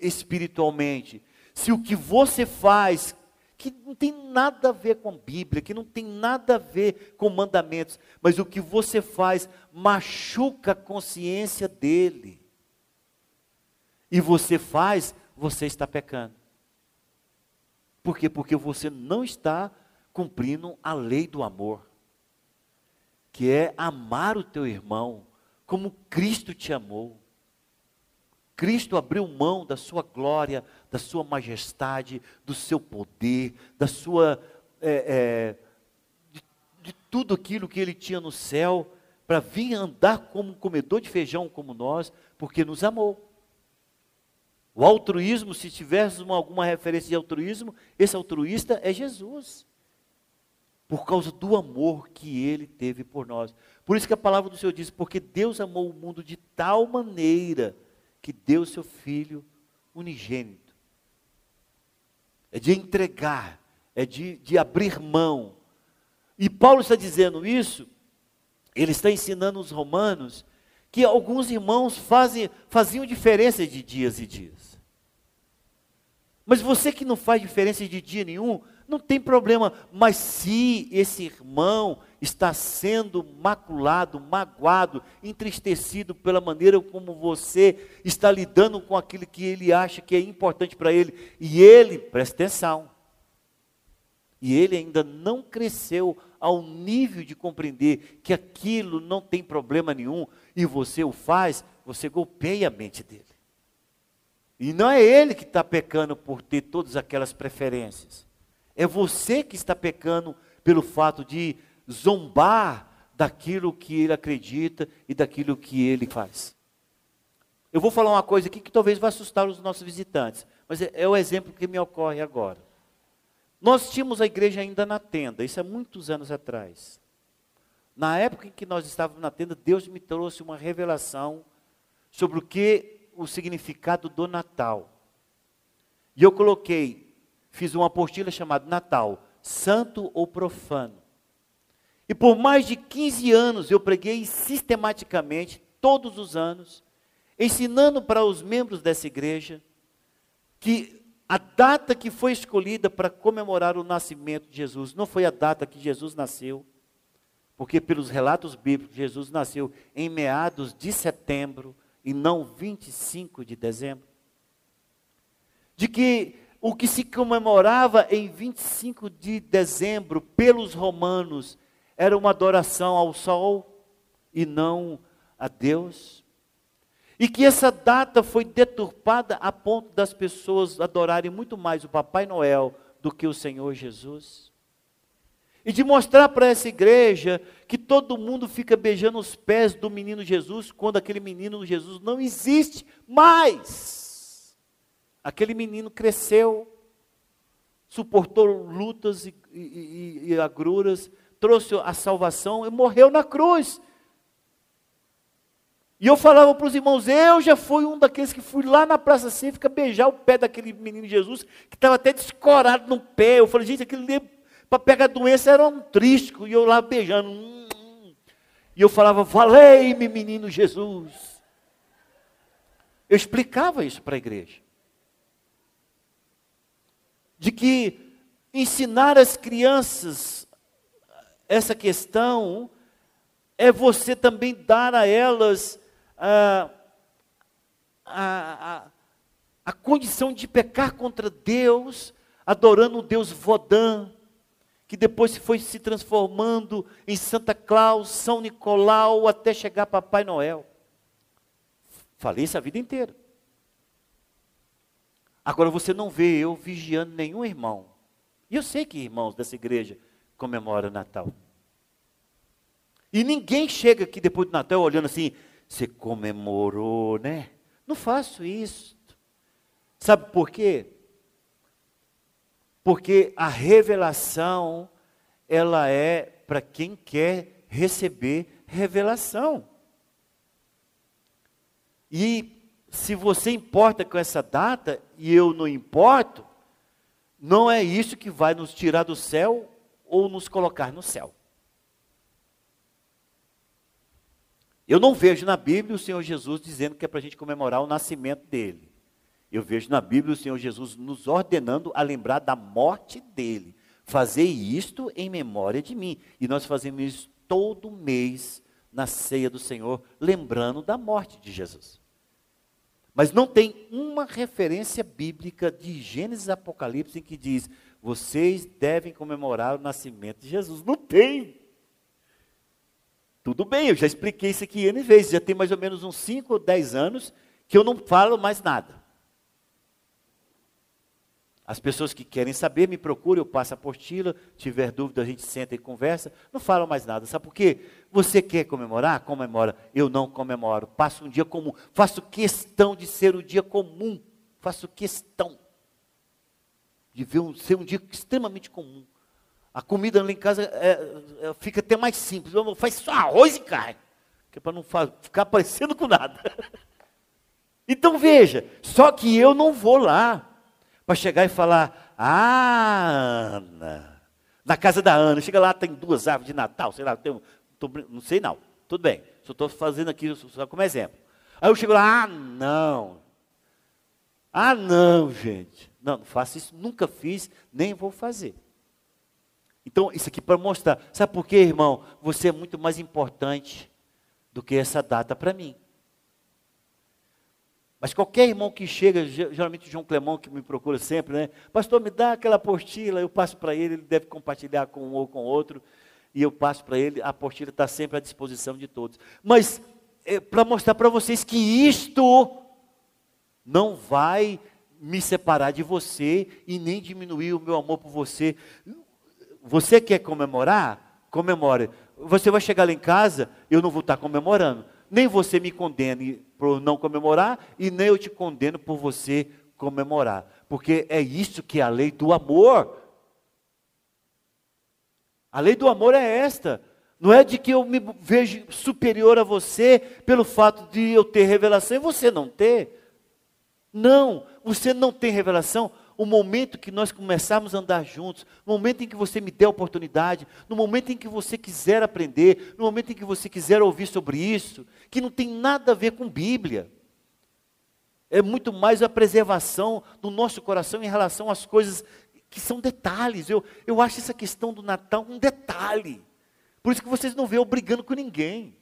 espiritualmente, se o que você faz, que não tem nada a ver com a Bíblia, que não tem nada a ver com mandamentos, mas o que você faz machuca a consciência dele, e você faz, você está pecando. Por quê? Porque você não está cumprindo a lei do amor, que é amar o teu irmão como Cristo te amou. Cristo abriu mão da sua glória, da sua majestade, do seu poder, da sua. É, é, de, de tudo aquilo que ele tinha no céu, para vir andar como um comedor de feijão como nós, porque nos amou. O altruísmo, se tivéssemos alguma referência de altruísmo, esse altruísta é Jesus. Por causa do amor que ele teve por nós. Por isso que a palavra do Senhor diz: porque Deus amou o mundo de tal maneira que deu seu filho unigênito. É de entregar, é de, de abrir mão. E Paulo está dizendo isso, ele está ensinando os romanos que alguns irmãos fazem, faziam diferença de dias e dias. Mas você que não faz diferença de dia nenhum, não tem problema. Mas se esse irmão está sendo maculado, magoado, entristecido pela maneira como você está lidando com aquilo que ele acha que é importante para ele, e ele, presta atenção, e ele ainda não cresceu ao nível de compreender que aquilo não tem problema nenhum, e você o faz, você golpeia a mente dele. E não é ele que está pecando por ter todas aquelas preferências. É você que está pecando pelo fato de zombar daquilo que ele acredita e daquilo que ele faz. Eu vou falar uma coisa aqui que talvez vá assustar os nossos visitantes, mas é, é o exemplo que me ocorre agora. Nós tínhamos a igreja ainda na tenda, isso é muitos anos atrás. Na época em que nós estávamos na tenda, Deus me trouxe uma revelação sobre o que o significado do Natal. E eu coloquei, fiz uma apostila chamada Natal, santo ou profano. E por mais de 15 anos eu preguei sistematicamente, todos os anos, ensinando para os membros dessa igreja que a data que foi escolhida para comemorar o nascimento de Jesus não foi a data que Jesus nasceu, porque pelos relatos bíblicos, Jesus nasceu em meados de setembro e não 25 de dezembro. De que o que se comemorava em 25 de dezembro pelos romanos era uma adoração ao sol e não a Deus. E que essa data foi deturpada a ponto das pessoas adorarem muito mais o Papai Noel do que o Senhor Jesus. E de mostrar para essa igreja que todo mundo fica beijando os pés do menino Jesus, quando aquele menino Jesus não existe mais. Aquele menino cresceu, suportou lutas e, e, e, agruras, trouxe a salvação e morreu na cruz. E eu falava para os irmãos, eu já fui um daqueles que fui lá na Praça Cívica beijar o pé daquele menino Jesus, que estava até descorado no pé. Eu falei, gente, aquele para pegar a doença era um trisco, e eu lá beijando. Hum, hum. E eu falava, valei-me, menino Jesus. Eu explicava isso para a igreja. De que ensinar as crianças essa questão é você também dar a elas a, a, a, a condição de pecar contra Deus, adorando o Deus Vodã, que depois foi se transformando em Santa Claus, São Nicolau, até chegar Papai Noel. Falei isso a vida inteira. Agora você não vê eu vigiando nenhum irmão. E eu sei que irmãos dessa igreja comemora o Natal. E ninguém chega aqui depois do Natal olhando assim, você comemorou, né? Não faço isso. Sabe por quê? Porque a revelação, ela é para quem quer receber revelação. E se você importa com essa data e eu não importo, não é isso que vai nos tirar do céu ou nos colocar no céu. Eu não vejo na Bíblia o Senhor Jesus dizendo que é para a gente comemorar o nascimento dele. Eu vejo na Bíblia o Senhor Jesus nos ordenando a lembrar da morte dele. Fazer isto em memória de mim. E nós fazemos isso todo mês na ceia do Senhor, lembrando da morte de Jesus. Mas não tem uma referência bíblica de Gênesis e Apocalipse em que diz: vocês devem comemorar o nascimento de Jesus. Não tem. Tudo bem, eu já expliquei isso aqui N vezes, já tem mais ou menos uns 5 ou 10 anos que eu não falo mais nada. As pessoas que querem saber me procuram, eu passo a apostila, tiver dúvida a gente senta e conversa, não falo mais nada. Sabe por quê? Você quer comemorar? Comemora. Eu não comemoro. Passo um dia comum. Faço questão de ser um dia comum. Faço questão de ver um, ser um dia extremamente comum. A comida lá em casa é, é, fica até mais simples. Faz só arroz e carne, que é para não ficar parecendo com nada. Então veja, só que eu não vou lá para chegar e falar, ah, Ana, na casa da Ana, chega lá, tem duas árvores de Natal, sei lá, tem, tô, não sei não, tudo bem, só estou fazendo aqui só como exemplo. Aí eu chego lá, ah, não, ah, não, gente, não, não faço isso, nunca fiz, nem vou fazer. Então, isso aqui para mostrar. Sabe por quê, irmão? Você é muito mais importante do que essa data para mim. Mas qualquer irmão que chega, geralmente o João Clemão que me procura sempre, né? Pastor, me dá aquela apostila, eu passo para ele, ele deve compartilhar com um ou com outro, e eu passo para ele, a apostila está sempre à disposição de todos. Mas é, para mostrar para vocês que isto não vai me separar de você e nem diminuir o meu amor por você. Você quer comemorar? Comemore. Você vai chegar lá em casa, eu não vou estar comemorando. Nem você me condene por não comemorar, e nem eu te condeno por você comemorar. Porque é isso que é a lei do amor. A lei do amor é esta. Não é de que eu me vejo superior a você pelo fato de eu ter revelação e você não ter. Não, você não tem revelação. O momento que nós começarmos a andar juntos, no momento em que você me der a oportunidade, no momento em que você quiser aprender, no momento em que você quiser ouvir sobre isso, que não tem nada a ver com Bíblia. É muito mais a preservação do nosso coração em relação às coisas que são detalhes. Eu, eu acho essa questão do Natal um detalhe. Por isso que vocês não veem eu brigando com ninguém.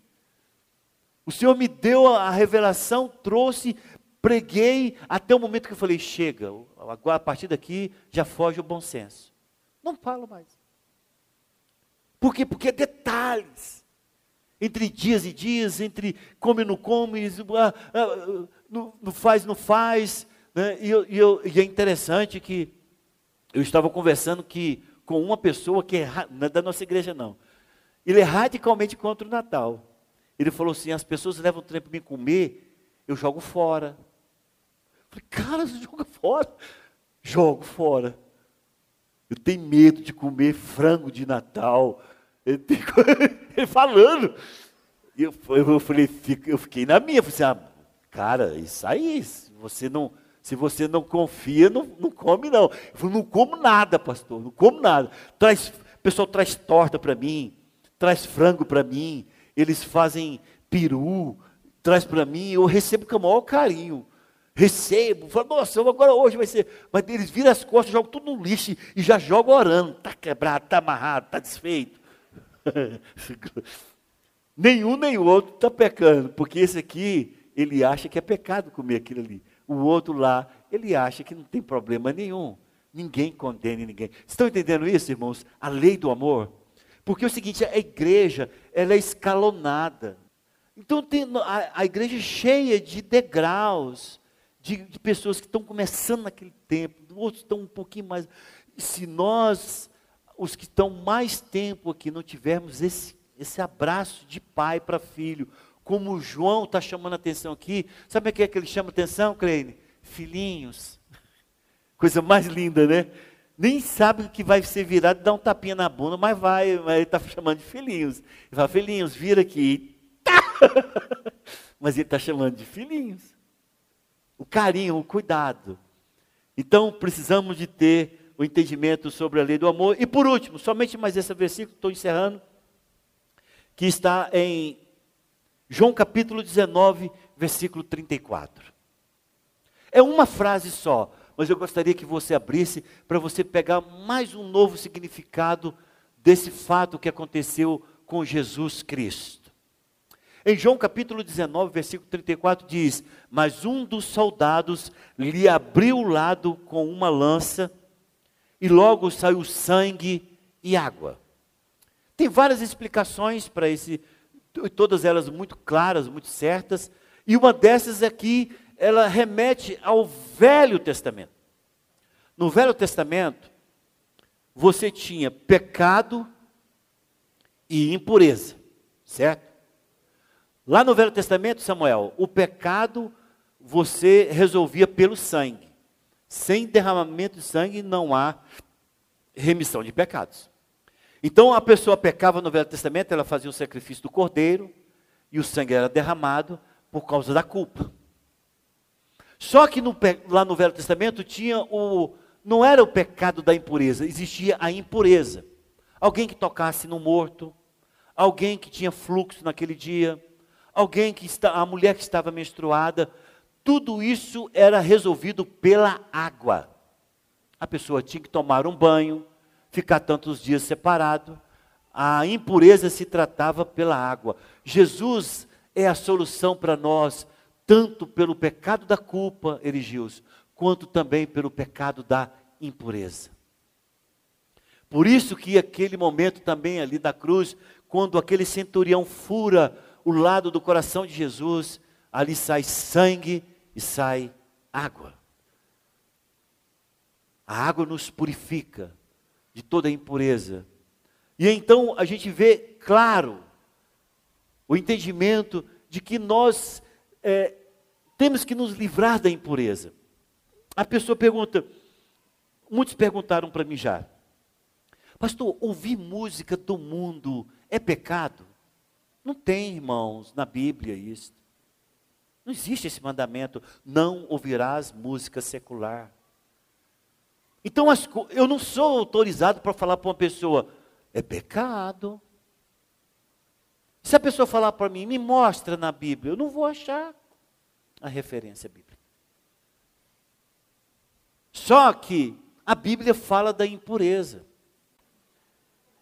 O Senhor me deu a revelação, trouxe, preguei, até o momento que eu falei: chega, agora a partir daqui já foge o bom senso. Não falo mais. Por quê? Porque é detalhes. Entre dias e dias, entre come não come, ah, ah, não, faz, não faz. Né? E, eu, e, eu, e é interessante que eu estava conversando que, com uma pessoa que é, não é da nossa igreja, não. Ele é radicalmente contra o Natal. Ele falou assim: as pessoas levam tempo para me comer, eu jogo fora. Eu falei, cara, você joga fora? Jogo fora. Eu tenho medo de comer frango de Natal. Ele, ele falando. E eu, eu, falei, eu fiquei na minha. Falei assim, ah, cara, isso aí, você não, se você não confia, não, não come não. Eu falei, não como nada, pastor, não como nada. Traz, o pessoal traz torta para mim, traz frango para mim, eles fazem peru, traz para mim, eu recebo com o maior carinho. Recebo, falo, nossa, agora hoje vai ser. Mas eles viram as costas, jogam tudo no lixo e já jogam orando. Está quebrado, está amarrado, está desfeito. Nenhum nem o outro está pecando, porque esse aqui, ele acha que é pecado comer aquilo ali. O outro lá, ele acha que não tem problema nenhum. Ninguém condena ninguém. Estão entendendo isso, irmãos? A lei do amor. Porque é o seguinte, a igreja, ela é escalonada. Então tem a, a igreja é cheia de degraus, de, de pessoas que estão começando naquele tempo, outros estão um pouquinho mais. Se nós, os que estão mais tempo aqui, não tivermos esse, esse abraço de pai para filho, como o João está chamando atenção aqui, sabe o que é que ele chama atenção, Kleine? Filhinhos. Coisa mais linda, né? nem sabe que vai ser virado, dá um tapinha na bunda, mas vai, mas ele está chamando de filhinhos. Ele fala, filhinhos, vira aqui. Tá. mas ele está chamando de filhinhos. O carinho, o cuidado. Então precisamos de ter o entendimento sobre a lei do amor. E por último, somente mais esse versículo, estou encerrando, que está em João capítulo 19, versículo 34. É uma frase só, mas eu gostaria que você abrisse para você pegar mais um novo significado desse fato que aconteceu com Jesus Cristo. Em João capítulo 19, versículo 34 diz: Mas um dos soldados lhe abriu o lado com uma lança, e logo saiu sangue e água. Tem várias explicações para esse, todas elas muito claras, muito certas, e uma dessas aqui ela remete ao Velho Testamento. No Velho Testamento, você tinha pecado e impureza, certo? Lá no Velho Testamento, Samuel, o pecado você resolvia pelo sangue. Sem derramamento de sangue não há remissão de pecados. Então a pessoa pecava no Velho Testamento, ela fazia o sacrifício do cordeiro e o sangue era derramado por causa da culpa. Só que no, lá no Velho Testamento tinha o. Não era o pecado da impureza, existia a impureza. Alguém que tocasse no morto, alguém que tinha fluxo naquele dia, alguém que está, a mulher que estava menstruada, tudo isso era resolvido pela água. A pessoa tinha que tomar um banho, ficar tantos dias separado. A impureza se tratava pela água. Jesus é a solução para nós tanto pelo pecado da culpa, Erigios, quanto também pelo pecado da impureza. Por isso que aquele momento também ali da cruz, quando aquele centurião fura o lado do coração de Jesus, ali sai sangue e sai água. A água nos purifica de toda impureza. E então a gente vê claro o entendimento de que nós é, temos que nos livrar da impureza. A pessoa pergunta, muitos perguntaram para mim já, Pastor, ouvir música do mundo é pecado? Não tem, irmãos, na Bíblia isso. Não existe esse mandamento, não ouvirás música secular. Então, eu não sou autorizado para falar para uma pessoa, é pecado. Se a pessoa falar para mim, me mostra na Bíblia, eu não vou achar a referência bíblica. Só que a Bíblia fala da impureza.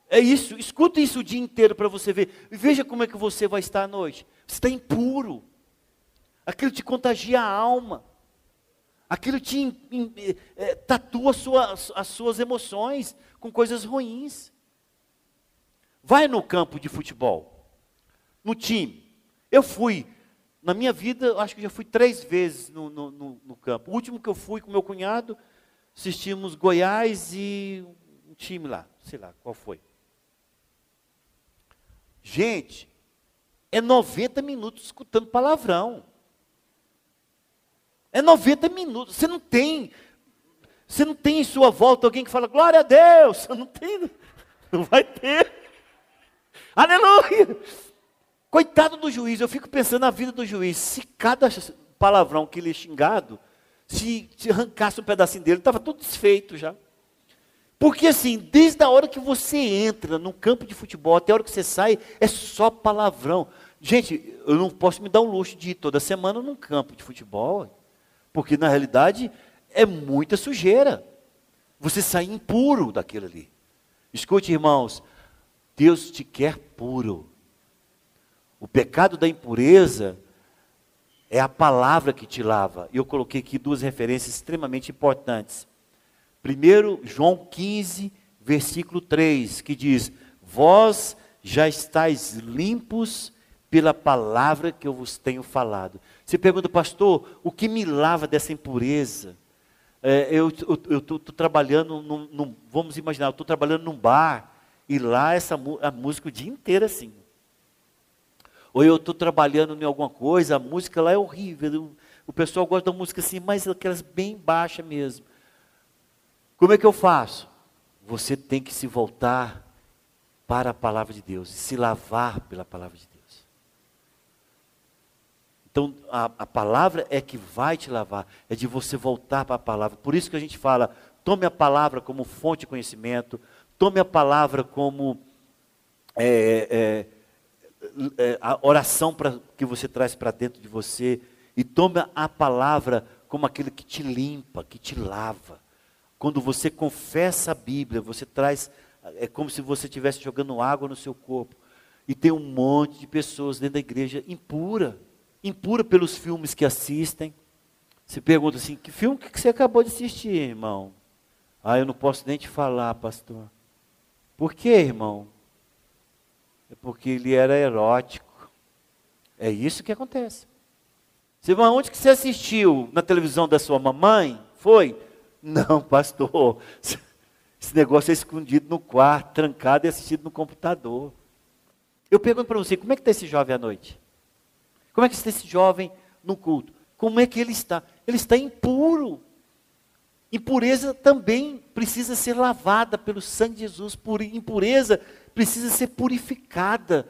É isso, escuta isso o dia inteiro para você ver. Veja como é que você vai estar à noite. Você está impuro. Aquilo te contagia a alma. Aquilo te in, in, é, tatua sua, as suas emoções com coisas ruins. Vai no campo de futebol, no time. Eu fui, na minha vida, acho que já fui três vezes no, no, no, no campo. O último que eu fui com meu cunhado, assistimos Goiás e um time lá, sei lá qual foi. Gente, é 90 minutos escutando palavrão. É 90 minutos. Você não tem, você não tem em sua volta alguém que fala glória a Deus. Você não tem, não vai ter. Aleluia! Coitado do juiz, eu fico pensando na vida do juiz. Se cada palavrão que ele é xingado, se, se arrancasse um pedacinho dele, estava tudo desfeito já. Porque assim, desde a hora que você entra no campo de futebol até a hora que você sai, é só palavrão. Gente, eu não posso me dar o luxo de ir toda semana num campo de futebol, porque na realidade é muita sujeira. Você sai impuro daquilo ali. Escute, irmãos, Deus te quer puro. O pecado da impureza é a palavra que te lava. Eu coloquei aqui duas referências extremamente importantes. Primeiro, João 15, versículo 3, que diz: Vós já estáis limpos pela palavra que eu vos tenho falado. Você pergunta, pastor, o que me lava dessa impureza? É, eu estou trabalhando, num, num, vamos imaginar, eu estou trabalhando num bar, e lá essa a música o dia inteiro assim. Ou eu estou trabalhando em alguma coisa, a música lá é horrível. O pessoal gosta da música assim, mas aquelas bem baixas mesmo. Como é que eu faço? Você tem que se voltar para a palavra de Deus, se lavar pela palavra de Deus. Então, a, a, palavra é que vai te lavar, é de você voltar para a palavra. Por isso que a gente fala, tome a palavra como fonte de conhecimento, tome a palavra como é, é, é, a oração pra, que você traz para dentro de você, e tome a palavra como aquele que te limpa, que te lava. Quando você confessa a Bíblia, você traz, é como se você estivesse jogando água no seu corpo. E tem um monte de pessoas dentro da igreja impura, impura pelos filmes que assistem. Se pergunta assim: que filme que você acabou de assistir, irmão? Ah, eu não posso nem te falar, pastor. Por quê, irmão? É porque ele era erótico. É isso que acontece. Você vai onde que você assistiu? Na televisão da sua mamãe? Foi? Não, pastor, esse negócio é escondido no quarto, trancado e assistido no computador. Eu pergunto para você, como é que está esse jovem à noite? Como é que está esse jovem no culto? Como é que ele está? Ele está impuro. Impureza também precisa ser lavada pelo sangue de Jesus. Impureza precisa ser purificada.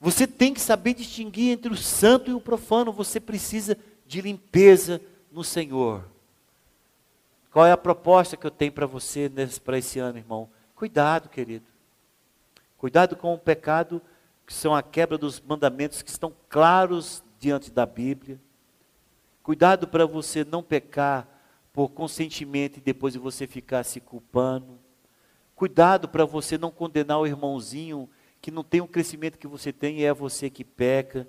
Você tem que saber distinguir entre o santo e o profano. Você precisa de limpeza no Senhor. Qual é a proposta que eu tenho para você para esse ano, irmão? Cuidado, querido. Cuidado com o pecado, que são a quebra dos mandamentos que estão claros diante da Bíblia. Cuidado para você não pecar por consentimento e depois você ficar se culpando. Cuidado para você não condenar o irmãozinho que não tem o crescimento que você tem e é você que peca.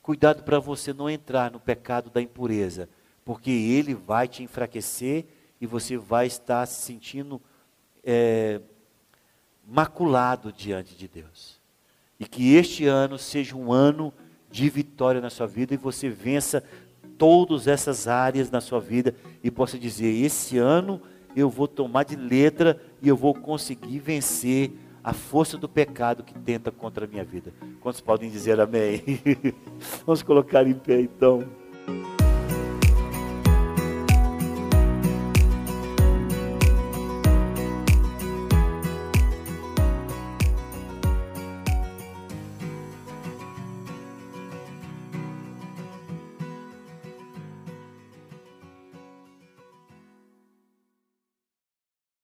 Cuidado para você não entrar no pecado da impureza, porque ele vai te enfraquecer e você vai estar se sentindo é, maculado diante de Deus. E que este ano seja um ano de vitória na sua vida e você vença todas essas áreas na sua vida e possa dizer: esse ano eu vou tomar de letra e eu vou conseguir vencer a força do pecado que tenta contra a minha vida. Quantos podem dizer amém? Vamos colocar em pé então.